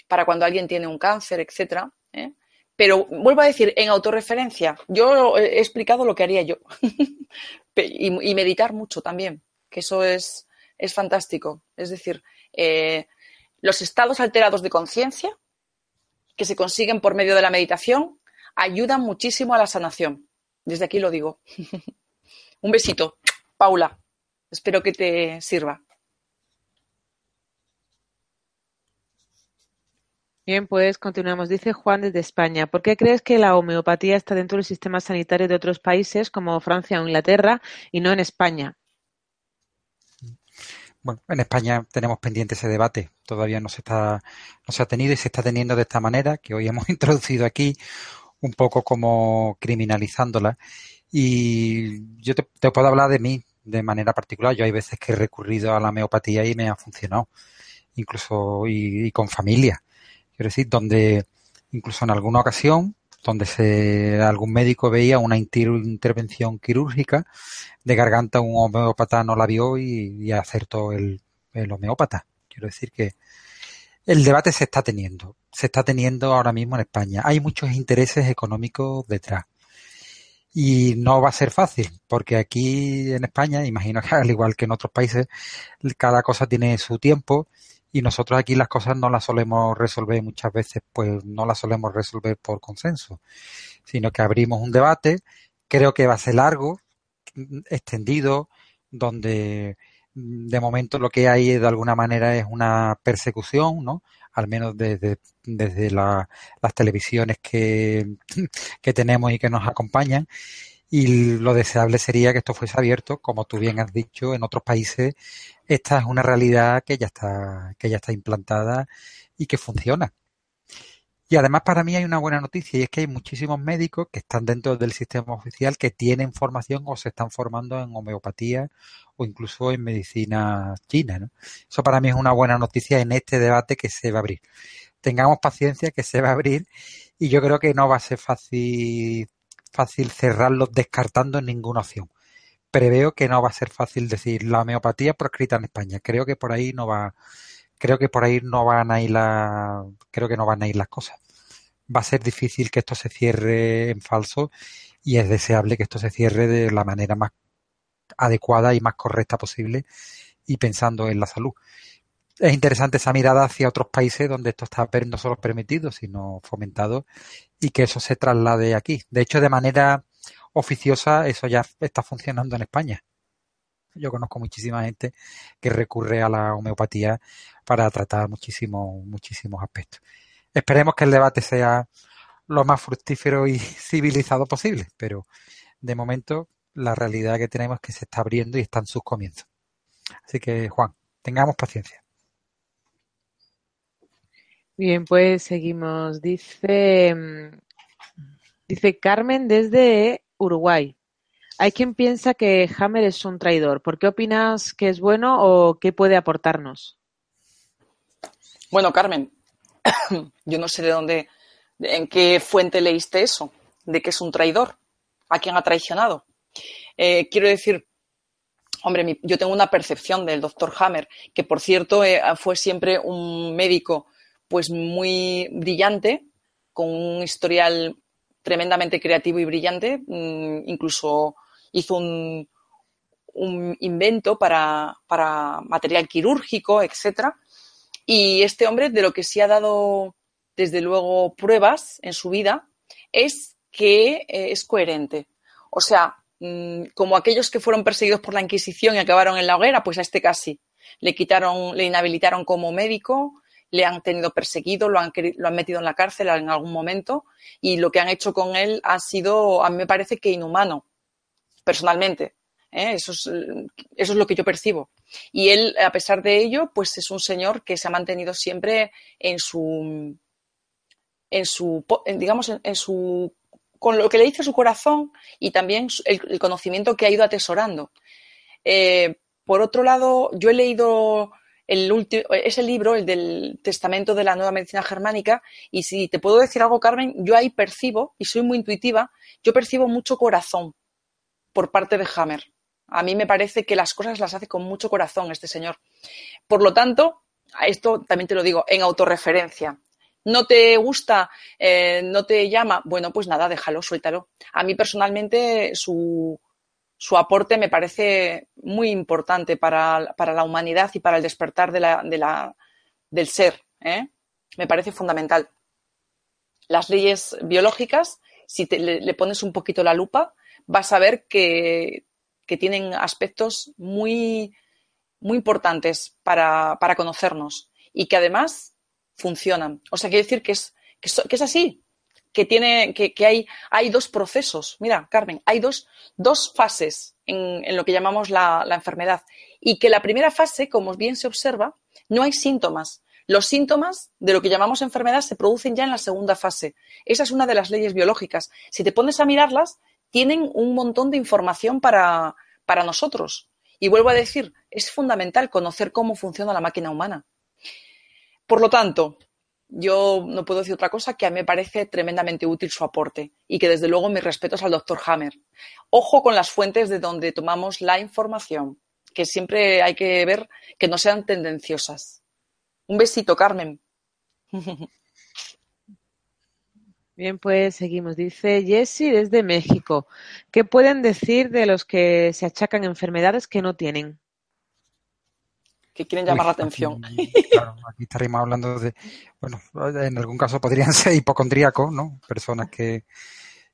Speaker 2: para cuando alguien tiene un cáncer, etcétera. ¿eh? Pero vuelvo a decir, en autorreferencia, yo he explicado lo que haría yo. *laughs* y, meditar mucho también, que eso es, es fantástico. Es decir, los estados alterados de conciencia que se consiguen por medio de la meditación ayudan muchísimo a la sanación. Desde aquí lo digo. *laughs* Un besito, Paula. Espero que te sirva.
Speaker 1: Bien, pues continuamos. Dice Juan desde España. ¿Por qué crees que la homeopatía está dentro del sistema sanitario de otros países como Francia o Inglaterra y no en España?
Speaker 3: Bueno, en España tenemos pendiente ese debate. Todavía no se está, no se ha tenido y se está teniendo de esta manera que hoy hemos *laughs* introducido aquí, un poco como criminalizándola. Y yo te, puedo hablar de mí de manera particular. Yo hay veces que he recurrido a la homeopatía y me ha funcionado, incluso y, y con familia. Quiero decir, donde incluso en alguna ocasión donde se, algún médico veía una intervención quirúrgica de garganta, un homeópata no la vio y, acertó el, el homeópata. Quiero decir que el debate se está teniendo, se está teniendo ahora mismo en España. Hay muchos intereses económicos detrás. Y no va a ser fácil, porque aquí en España, imagino que *laughs* al igual que en otros países, cada cosa tiene su tiempo y nosotros aquí las cosas no las solemos resolver muchas veces, pues no las solemos resolver por consenso, sino que abrimos un debate, creo que va a ser largo, extendido, donde mm, de momento lo que hay de alguna manera es una persecución, ¿no? Al menos desde, desde las televisiones que, *laughs* que tenemos y que nos acompañan. Y lo deseable sería que esto fuese abierto, como tú bien has dicho, en otros países esta es una realidad que ya está, que ya está implantada y que funciona. Y además para mí hay una buena noticia y es que hay muchísimos médicos que están dentro del sistema oficial que tienen formación o se están formando en homeopatía o incluso en medicina china. Eso para mí es una buena noticia en este debate que se va a abrir. Tengamos paciencia que se va a abrir y yo creo que no va a ser fácil fácil cerrarlo descartando ninguna opción. Preveo que no va a ser fácil decir la homeopatía proscrita en España. Creo que por ahí no va, creo que por ahí no van a ir la, creo que no van a ir las cosas. Va a ser difícil que esto se cierre en falso y es deseable que esto se cierre de la manera más adecuada y más correcta posible y pensando en la salud. Es interesante esa mirada hacia otros países donde esto está no solo permitido, sino fomentado y que eso se traslade aquí. De hecho, de manera oficiosa, eso ya está funcionando en España. Yo conozco muchísima gente que recurre a la homeopatía para tratar muchísimos, muchísimos aspectos. esperemos que el debate sea lo más fructífero y *laughs* civilizado posible, pero de momento la realidad que tenemos es que se está abriendo y está en sus comienzos. Así que, Juan, tengamos paciencia.
Speaker 1: Bien, pues seguimos. Dice, mm, dice Carmen desde Uruguay. Hay quien piensa que Hammer es un traidor. ¿Por qué opinas que es bueno o qué puede aportarnos?
Speaker 2: Bueno, Carmen, *coughs* yo no sé de dónde, en qué fuente leíste eso, de que es un traidor, a quién ha traicionado. Eh, quiero decir, hombre, yo tengo una percepción del doctor Hammer, que por cierto eh, fue siempre un médico pues muy brillante, con un historial tremendamente creativo y brillante, mm, incluso hizo un, invento para, material quirúrgico, etcétera. Y este hombre, de lo que sí ha dado, desde luego, pruebas en su vida, es que eh, es coherente. O sea, mm, como aquellos que fueron perseguidos por la Inquisición y acabaron en la hoguera, pues a este casi. Le quitaron, le inhabilitaron como médico, le han tenido perseguido, lo han, lo han metido en la cárcel en algún momento y lo que han hecho con él ha sido, a mí me parece que inhumano personalmente. ¿eh? Eso, es, eso es lo que yo percibo. Y él, a pesar de ello, pues es un señor que se ha mantenido siempre en su, en su, digamos, en, su, con lo que le dice su corazón y también el, conocimiento que ha ido atesorando. Eh, por otro lado, yo he leído el último, ese libro, el del Testamento de la Nueva Medicina Germánica, y si te puedo decir algo, Carmen, yo ahí percibo, y soy muy intuitiva, yo percibo mucho corazón por parte de Hammer. A mí me parece que las cosas las hace con mucho corazón este señor. Por lo tanto, esto también te lo digo, en autorreferencia. ¿No te gusta? Eh, ¿No te llama? Bueno, pues nada, déjalo, suéltalo. A mí personalmente su, su aporte me parece muy importante para, la humanidad y para el despertar de la, del ser. ¿eh? Me parece fundamental. Las leyes biológicas, si le, pones un poquito la lupa, vas a ver que, tienen aspectos muy, muy importantes para, conocernos y que además funcionan. O sea, quiere decir que es, que, es así, que, tiene, que, hay, hay dos procesos. Mira, Carmen, hay dos, dos fases en, en, lo que llamamos la, la enfermedad. Y que la primera fase, como bien se observa, no hay síntomas. Los síntomas de lo que llamamos enfermedad se producen ya en la segunda fase. Esa es una de las leyes biológicas. Si te pones a mirarlas, tienen un montón de información para, para nosotros. Y vuelvo a decir, es fundamental conocer cómo funciona la máquina humana. Por lo tanto, yo no puedo decir otra cosa que a mí me parece tremendamente útil su aporte y que desde luego mis respetos al doctor Hammer. Ojo con las fuentes de donde tomamos la información, que siempre hay que ver que no sean tendenciosas. Un besito, Carmen. *laughs*
Speaker 1: Bien, pues seguimos. Dice Jesse desde México. ¿Qué pueden decir de los que se achacan enfermedades que no tienen?
Speaker 2: Que quieren llamar la atención. *laughs*
Speaker 3: claro, *laughs* aquí estaríamos hablando de, bueno, en algún caso podrían *laughs* ser hipocondríacos, ¿no? Personas que,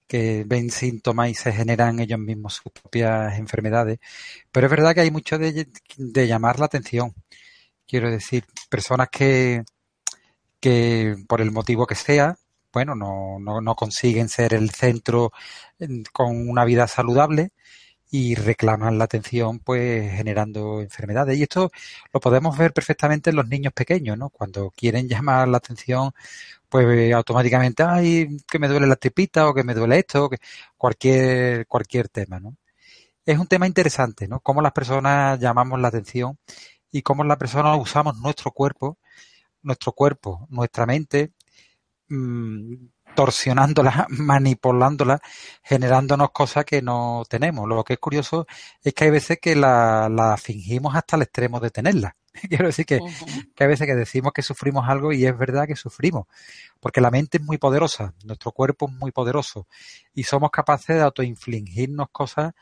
Speaker 3: que ven síntomas y se generan ellos mismos sus propias enfermedades. Pero es verdad que hay mucho de, de llamar la atención. Quiero decir, personas que, que por el motivo que sea, bueno, no, no, no consiguen ser el centro con una vida saludable y reclaman la atención pues generando enfermedades. Y esto lo podemos ver perfectamente en los niños pequeños, ¿no? Cuando quieren llamar la atención, pues automáticamente, ay, que me duele la tripita o que me duele esto, que cualquier, cualquier tema, ¿no? Es un tema interesante, ¿no? Cómo las personas llamamos la atención y cómo las personas usamos nuestro cuerpo, nuestro cuerpo, nuestra mente, mmm, torsionándola, *laughs* manipulándola, generándonos cosas que no tenemos. Lo que es curioso es que hay veces que la, la fingimos hasta el extremo de tenerla. *laughs* Quiero decir que, que, hay veces que decimos que sufrimos algo y es verdad que sufrimos, porque la mente es muy poderosa, nuestro cuerpo es muy poderoso y somos capaces de autoinfligirnos cosas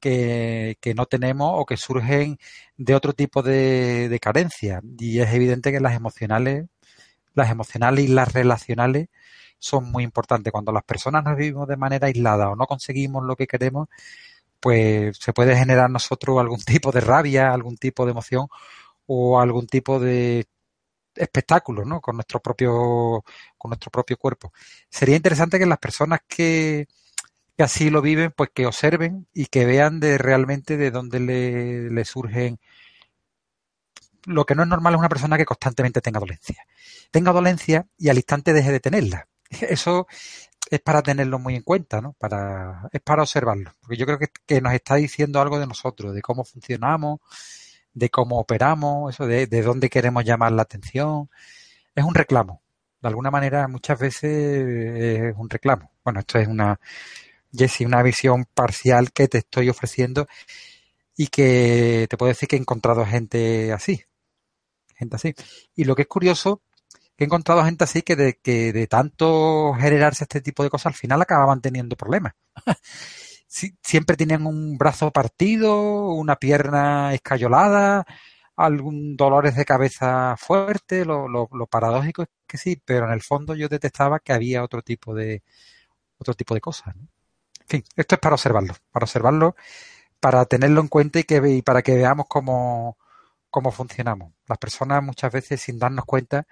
Speaker 3: que, que, no tenemos o que surgen de otro tipo de, de carencia. Y es evidente que las emocionales las emocionales y las relacionales son muy importantes. Cuando las personas nos vivimos de manera aislada o no conseguimos lo que queremos, pues se puede generar nosotros algún *laughs* tipo de rabia, algún tipo de emoción o algún tipo de espectáculos, ¿no? Con nuestro propio, con nuestro propio cuerpo. Sería interesante que las personas que, que así lo viven, pues que observen y que vean de realmente de dónde le, le surgen. Lo que no es normal es una persona que constantemente tenga dolencia. Tenga dolencia y al instante deje de tenerla. Eso es para tenerlo muy en cuenta, ¿no? Para, es para observarlo. Porque yo creo que, que nos está diciendo algo de nosotros, de cómo funcionamos, de cómo operamos, eso de, de dónde queremos llamar la atención. Es un reclamo. De alguna manera, muchas veces es un reclamo. Bueno, esto es una, Jesse, una visión parcial que te estoy ofreciendo y que te puedo decir que he encontrado gente así. Gente así. Y lo que es curioso, he encontrado gente así que de, que de tanto generarse este tipo de cosas, al final acababan teniendo problemas. *laughs* siempre tenían un brazo partido, una pierna escayolada, algún dolores de cabeza fuerte, lo, lo, paradójico es que sí, pero en el fondo yo detectaba que había otro tipo de otro tipo de cosas. ¿no? En fin, esto es para observarlo, para observarlo, para tenerlo en cuenta y que y para que veamos cómo, cómo funcionamos. Las personas muchas veces sin darnos cuenta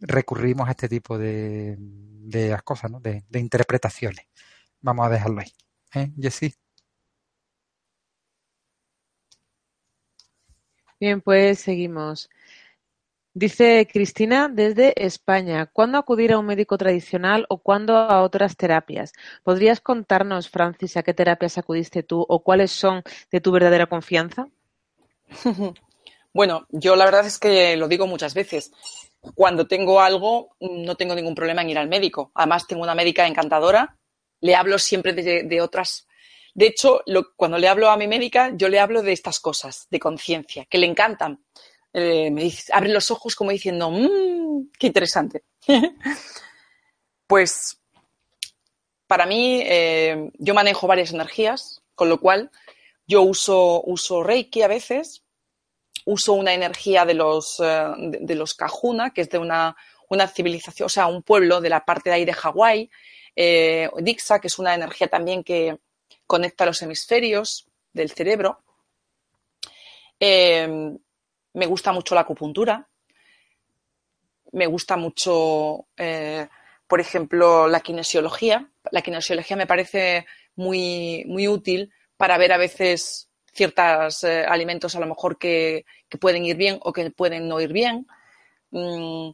Speaker 3: recurrimos a este tipo de, de las cosas, ¿no? de, de interpretaciones. Vamos a dejarlo ahí. ¿Eh, Jessy?
Speaker 1: Bien, pues seguimos. Dice Cristina desde España, ¿cuándo acudir a un médico tradicional o cuándo a otras terapias? ¿Podrías contarnos, Francis, a qué terapias acudiste tú o cuáles son de tu verdadera confianza? *laughs*
Speaker 2: Bueno, yo la verdad es que lo digo muchas veces. Cuando tengo algo, no tengo ningún problema en ir al médico. Además, tengo una médica encantadora. Le hablo siempre de, de otras. De hecho, cuando le hablo a mi médica, yo le hablo de estas cosas, de conciencia, que le encantan. Eh, me dice, abre los ojos como diciendo, mmm, qué interesante. *laughs* pues para mí, eh, yo manejo varias energías, con lo cual yo uso, uso Reiki a veces, uso una energía de los, uh, de, los Kahuna, que es de una, una, civilización, o sea, un pueblo de la parte de ahí de Hawái, eh, Dixa, que es una energía también que conecta los hemisferios del cerebro. Eh, me gusta mucho la acupuntura, me gusta mucho, eh, por ejemplo, la kinesiología. La kinesiología me parece muy, muy útil para ver a veces ciertos eh, alimentos a lo mejor que, pueden ir bien o que pueden no ir bien. Mm,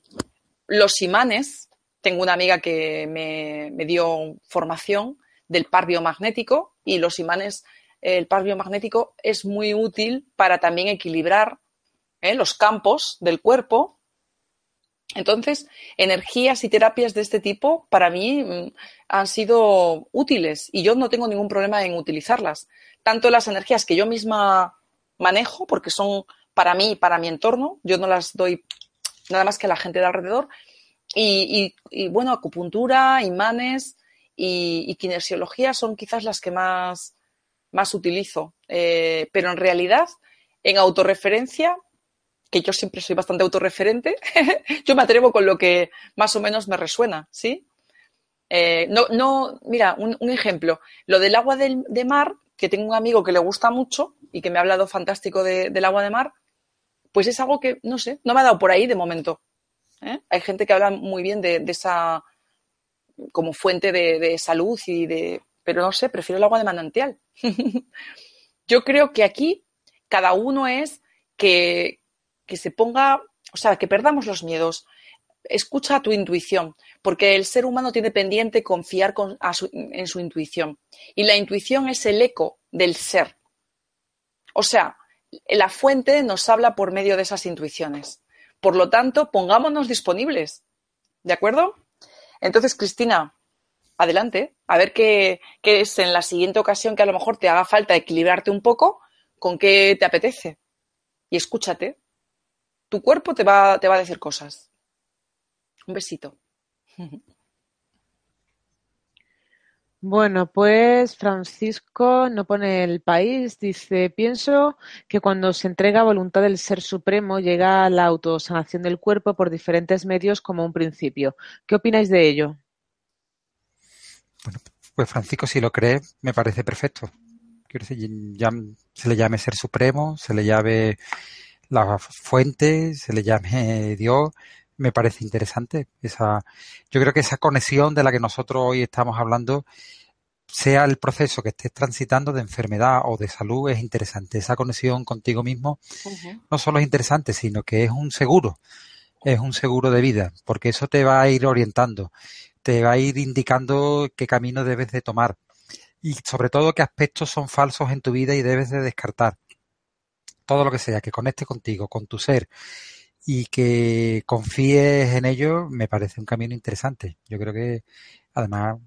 Speaker 2: los imanes, tengo una amiga que me, me, dio formación del par biomagnético y los imanes, el par biomagnético es muy útil para también equilibrar ¿eh? los campos del cuerpo. Entonces, energías y terapias de este tipo para mí mm, han sido útiles y yo no tengo ningún problema en utilizarlas. Tanto las energías que yo misma manejo, porque son para mí y para mi entorno, yo no las doy nada más que a la gente de alrededor. Y, y, bueno, acupuntura, imanes y, y, kinesiología son quizás las que más, más utilizo. Eh, pero en realidad, en autorreferencia, que yo siempre soy bastante autorreferente, *laughs* yo me atrevo con lo que más o menos me resuena, ¿sí? Eh, no, no, mira, un, un, ejemplo, lo del agua del, de mar, que tengo un amigo que le gusta mucho y que me ha hablado fantástico de, del agua de mar, pues es algo que, no sé, no me ha dado por ahí de momento. ¿eh? Hay gente que habla muy bien de, esa como fuente de, de, salud y de, pero no sé, prefiero el agua de manantial. *laughs* yo creo que aquí cada uno es que, que se ponga, o sea, que perdamos los miedos. Escucha tu intuición, porque el ser humano tiene pendiente confiar en su intuición. Y la intuición es el eco del ser. O sea, la fuente nos habla por medio de esas intuiciones. Por lo tanto, pongámonos disponibles. ¿De acuerdo? Entonces, Cristina, adelante. A ver qué, qué, es en la siguiente ocasión que a lo mejor te haga falta equilibrarte un poco, con qué te apetece. Y escúchate tu cuerpo te va, te va a decir cosas. Un besito. *laughs*
Speaker 1: Bueno, pues Francisco no pone el país, dice, pienso que cuando se entrega voluntad del Ser Supremo llega a la autosanación del cuerpo por diferentes medios como un principio. ¿Qué opináis de ello?
Speaker 3: Bueno, pues Francisco, si lo cree, me parece perfecto. Quiero decir, se le llame Ser Supremo, se le llame la fuente, se le llame Dios, me parece interesante. Esa, yo creo que esa conexión de la que nosotros hoy estamos hablando, sea el proceso que estés transitando de enfermedad o de salud, es interesante. Esa conexión contigo mismo no solo es interesante, sino que es un seguro, es un seguro de vida, porque eso te va a ir orientando, te va a ir indicando qué camino debes de tomar y sobre todo qué aspectos son falsos en tu vida y debes de descartar. Todo lo que sea que conecte contigo, con tu ser y que confíes en ello, me parece un camino interesante. Yo creo que además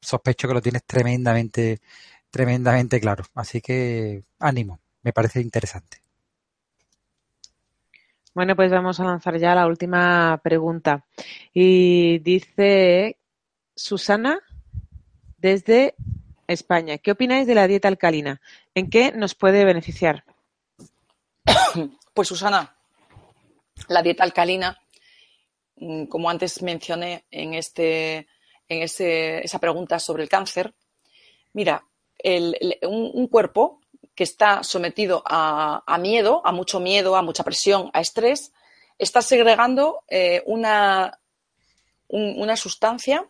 Speaker 3: sospecho que lo tienes tremendamente, tremendamente claro. Así que ánimo, me parece interesante.
Speaker 1: Bueno, pues vamos a lanzar ya la última pregunta. Y dice Susana desde España, ¿qué opináis de la dieta alcalina? ¿En qué nos puede beneficiar? *coughs*
Speaker 2: Pues Susana, la dieta alcalina, mm, como antes mencioné en, este, en esa pregunta sobre el cáncer, mira, un, cuerpo que está sometido a, miedo, a mucho miedo, a mucha presión, a estrés, está segregando eh, una, una sustancia,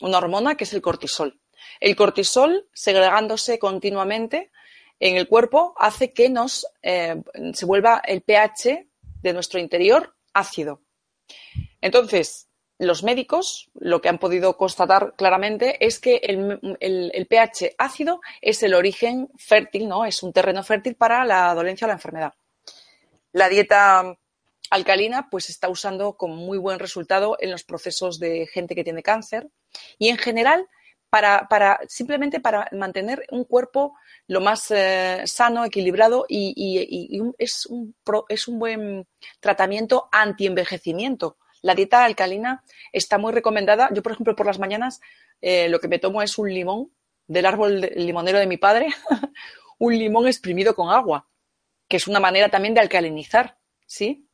Speaker 2: una hormona que es el cortisol. El cortisol, segregándose continuamente en el cuerpo, hace que nos eh, se vuelva el pH de nuestro interior ácido. Entonces, los médicos lo que han podido constatar claramente es que el, pH ácido es el origen fértil, ¿no? Es un terreno fértil para la dolencia o la enfermedad. La dieta alcalina pues está usando con muy buen resultado en los procesos de gente que tiene cáncer y en general para, simplemente para mantener un cuerpo lo más eh, sano, equilibrado y, es, un, es un buen tratamiento anti-envejecimiento. La dieta alcalina está muy recomendada. Yo, por ejemplo, por las mañanas eh, lo que me tomo es un limón del árbol limonero de mi padre, *laughs* un limón exprimido con agua, que es una manera también de alcalinizar, ¿sí?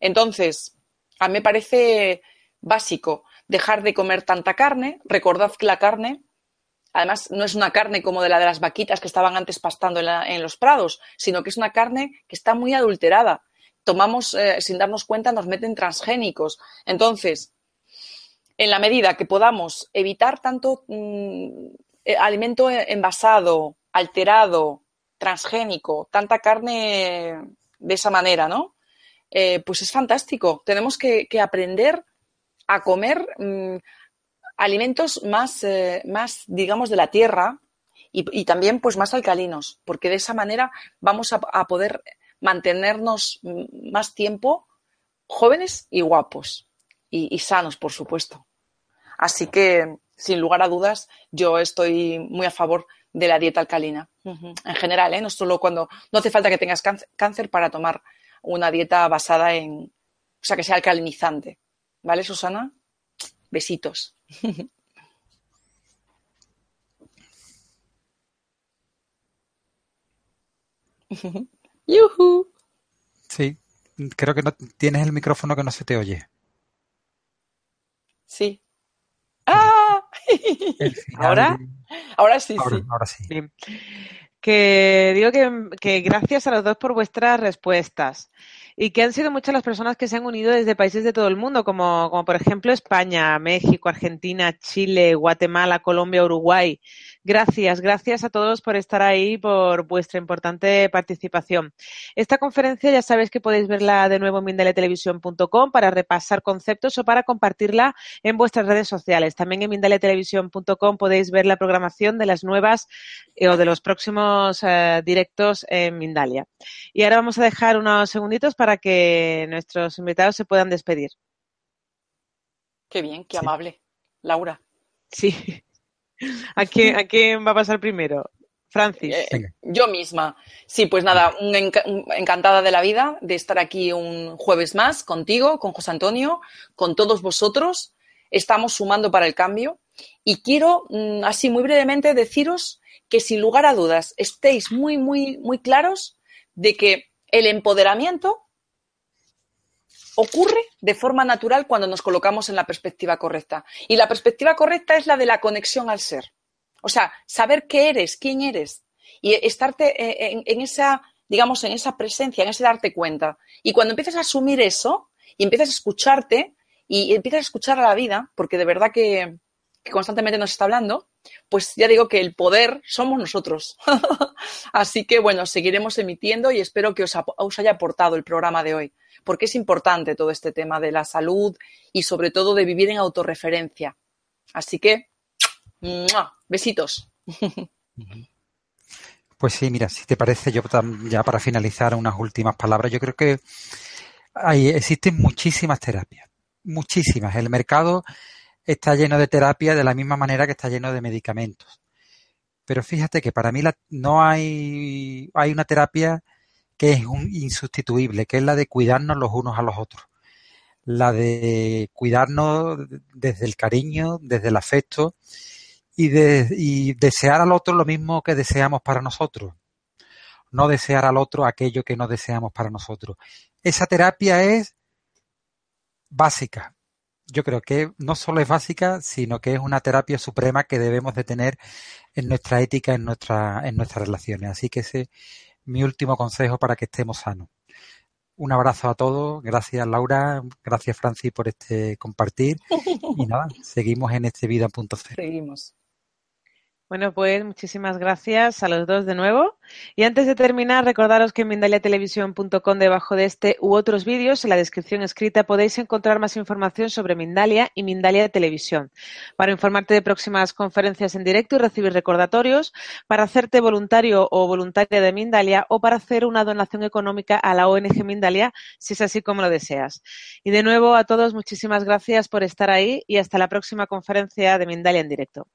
Speaker 2: Entonces, a mí me parece básico dejar de comer tanta carne. Recordad que la carne, además, no es una carne como de la de las vaquitas que estaban antes pastando en, los prados, sino que es una carne que está muy adulterada. Tomamos, eh, sin darnos cuenta, nos meten transgénicos. Entonces, en la medida que podamos evitar tanto mm, eh, alimento envasado, alterado, transgénico, tanta carne de esa manera, ¿no? Eh, pues es fantástico. Tenemos que aprender a comer mm, alimentos más, eh, más, digamos, de la tierra y, también pues más alcalinos, porque de esa manera vamos a, poder mantenernos más tiempo jóvenes y guapos y, sanos, por supuesto. Así que, sin lugar a dudas, yo estoy muy a favor de la dieta alcalina. En general, ¿eh? no solo cuando no hace falta que tengas cáncer para tomar una dieta basada en, o sea, que sea alcalinizante. ¿Vale, Susana? Besitos. *laughs* ¡Yuhu!
Speaker 3: Sí, creo que no tienes el micrófono que no se te oye.
Speaker 2: Sí. ¡Ah! ¿Ahora? Ahora sí, sí.
Speaker 3: Ahora sí.
Speaker 1: Que digo que, gracias a los dos por vuestras respuestas y que han sido muchas las personas que se han unido desde países de todo el mundo, como, como por ejemplo España, México, Argentina, Chile, Guatemala, Colombia, Uruguay. Gracias, gracias a todos por estar ahí, por vuestra importante participación. Esta conferencia ya sabéis que podéis verla de nuevo en mindaletelevisión.com para repasar conceptos o para compartirla en vuestras redes sociales. También en mindaletelevisión.com podéis ver la programación de las nuevas eh, o de los próximos eh, directos en Mindalia. Y ahora vamos a dejar unos segunditos para que nuestros invitados se puedan despedir.
Speaker 2: Qué bien, qué amable. Laura.
Speaker 1: Sí. ¿A quién, ¿A quién va a pasar primero? Francis.
Speaker 2: Eh, yo misma. Sí, pues nada, encantada de la vida de estar aquí un jueves más contigo, con José Antonio, con todos vosotros. Estamos sumando para el cambio y quiero, mm, así muy brevemente, deciros que sin lugar a dudas estéis muy, muy, muy claros de que el empoderamiento ocurre de forma natural cuando nos colocamos en la perspectiva correcta. Y la perspectiva correcta es la de la conexión al ser. O sea, saber qué eres, quién eres y estarte eh, en, esa, digamos, en esa presencia, en ese darte cuenta. Y cuando empiezas a asumir eso y empiezas a escucharte y empiezas a escuchar a la vida, porque de verdad que, constantemente nos está hablando, pues ya digo que el poder somos nosotros. *laughs* Así que bueno, seguiremos emitiendo y espero que os, os, haya aportado el programa de hoy, porque es importante todo este tema de la salud y sobre todo de vivir en autorreferencia. Así que, besitos. *laughs*
Speaker 3: Pues sí, mira, si te parece, yo ya para finalizar unas últimas palabras, yo creo que hay, existen muchísimas terapias, muchísimas. El mercado está lleno de terapias de la misma manera que está lleno de medicamentos. Pero fíjate que para mí no hay, hay una terapia que es un insustituible, que es la de cuidarnos los unos a los otros. La de cuidarnos desde el cariño, desde el afecto y, de, y desear al otro lo mismo que deseamos para nosotros. No desear al otro aquello que no deseamos para nosotros. Esa terapia es básica. Yo creo que no solo es básica, sino que es una terapia suprema que debemos de tener en nuestra ética, en, nuestra, en nuestras relaciones. Así que ese es mi último consejo para que estemos sanos. Un abrazo a todos. Gracias Laura, gracias Francis por este compartir. Y *laughs* nada, seguimos en este vida.cero.
Speaker 2: Seguimos.
Speaker 1: Bueno, pues muchísimas gracias a los dos de nuevo. Y antes de terminar, recordaros que en mindaliatelevisión.com, debajo de este u otros vídeos, en la descripción escrita, podéis encontrar más información sobre Mindalia y Mindalia Televisión. Para informarte de próximas conferencias en directo y recibir recordatorios, para hacerte voluntario o voluntaria de Mindalia o para hacer una donación económica a la ONG Mindalia, si es así como lo deseas. Y de nuevo a todos, muchísimas gracias por estar ahí y hasta la próxima conferencia de Mindalia en directo.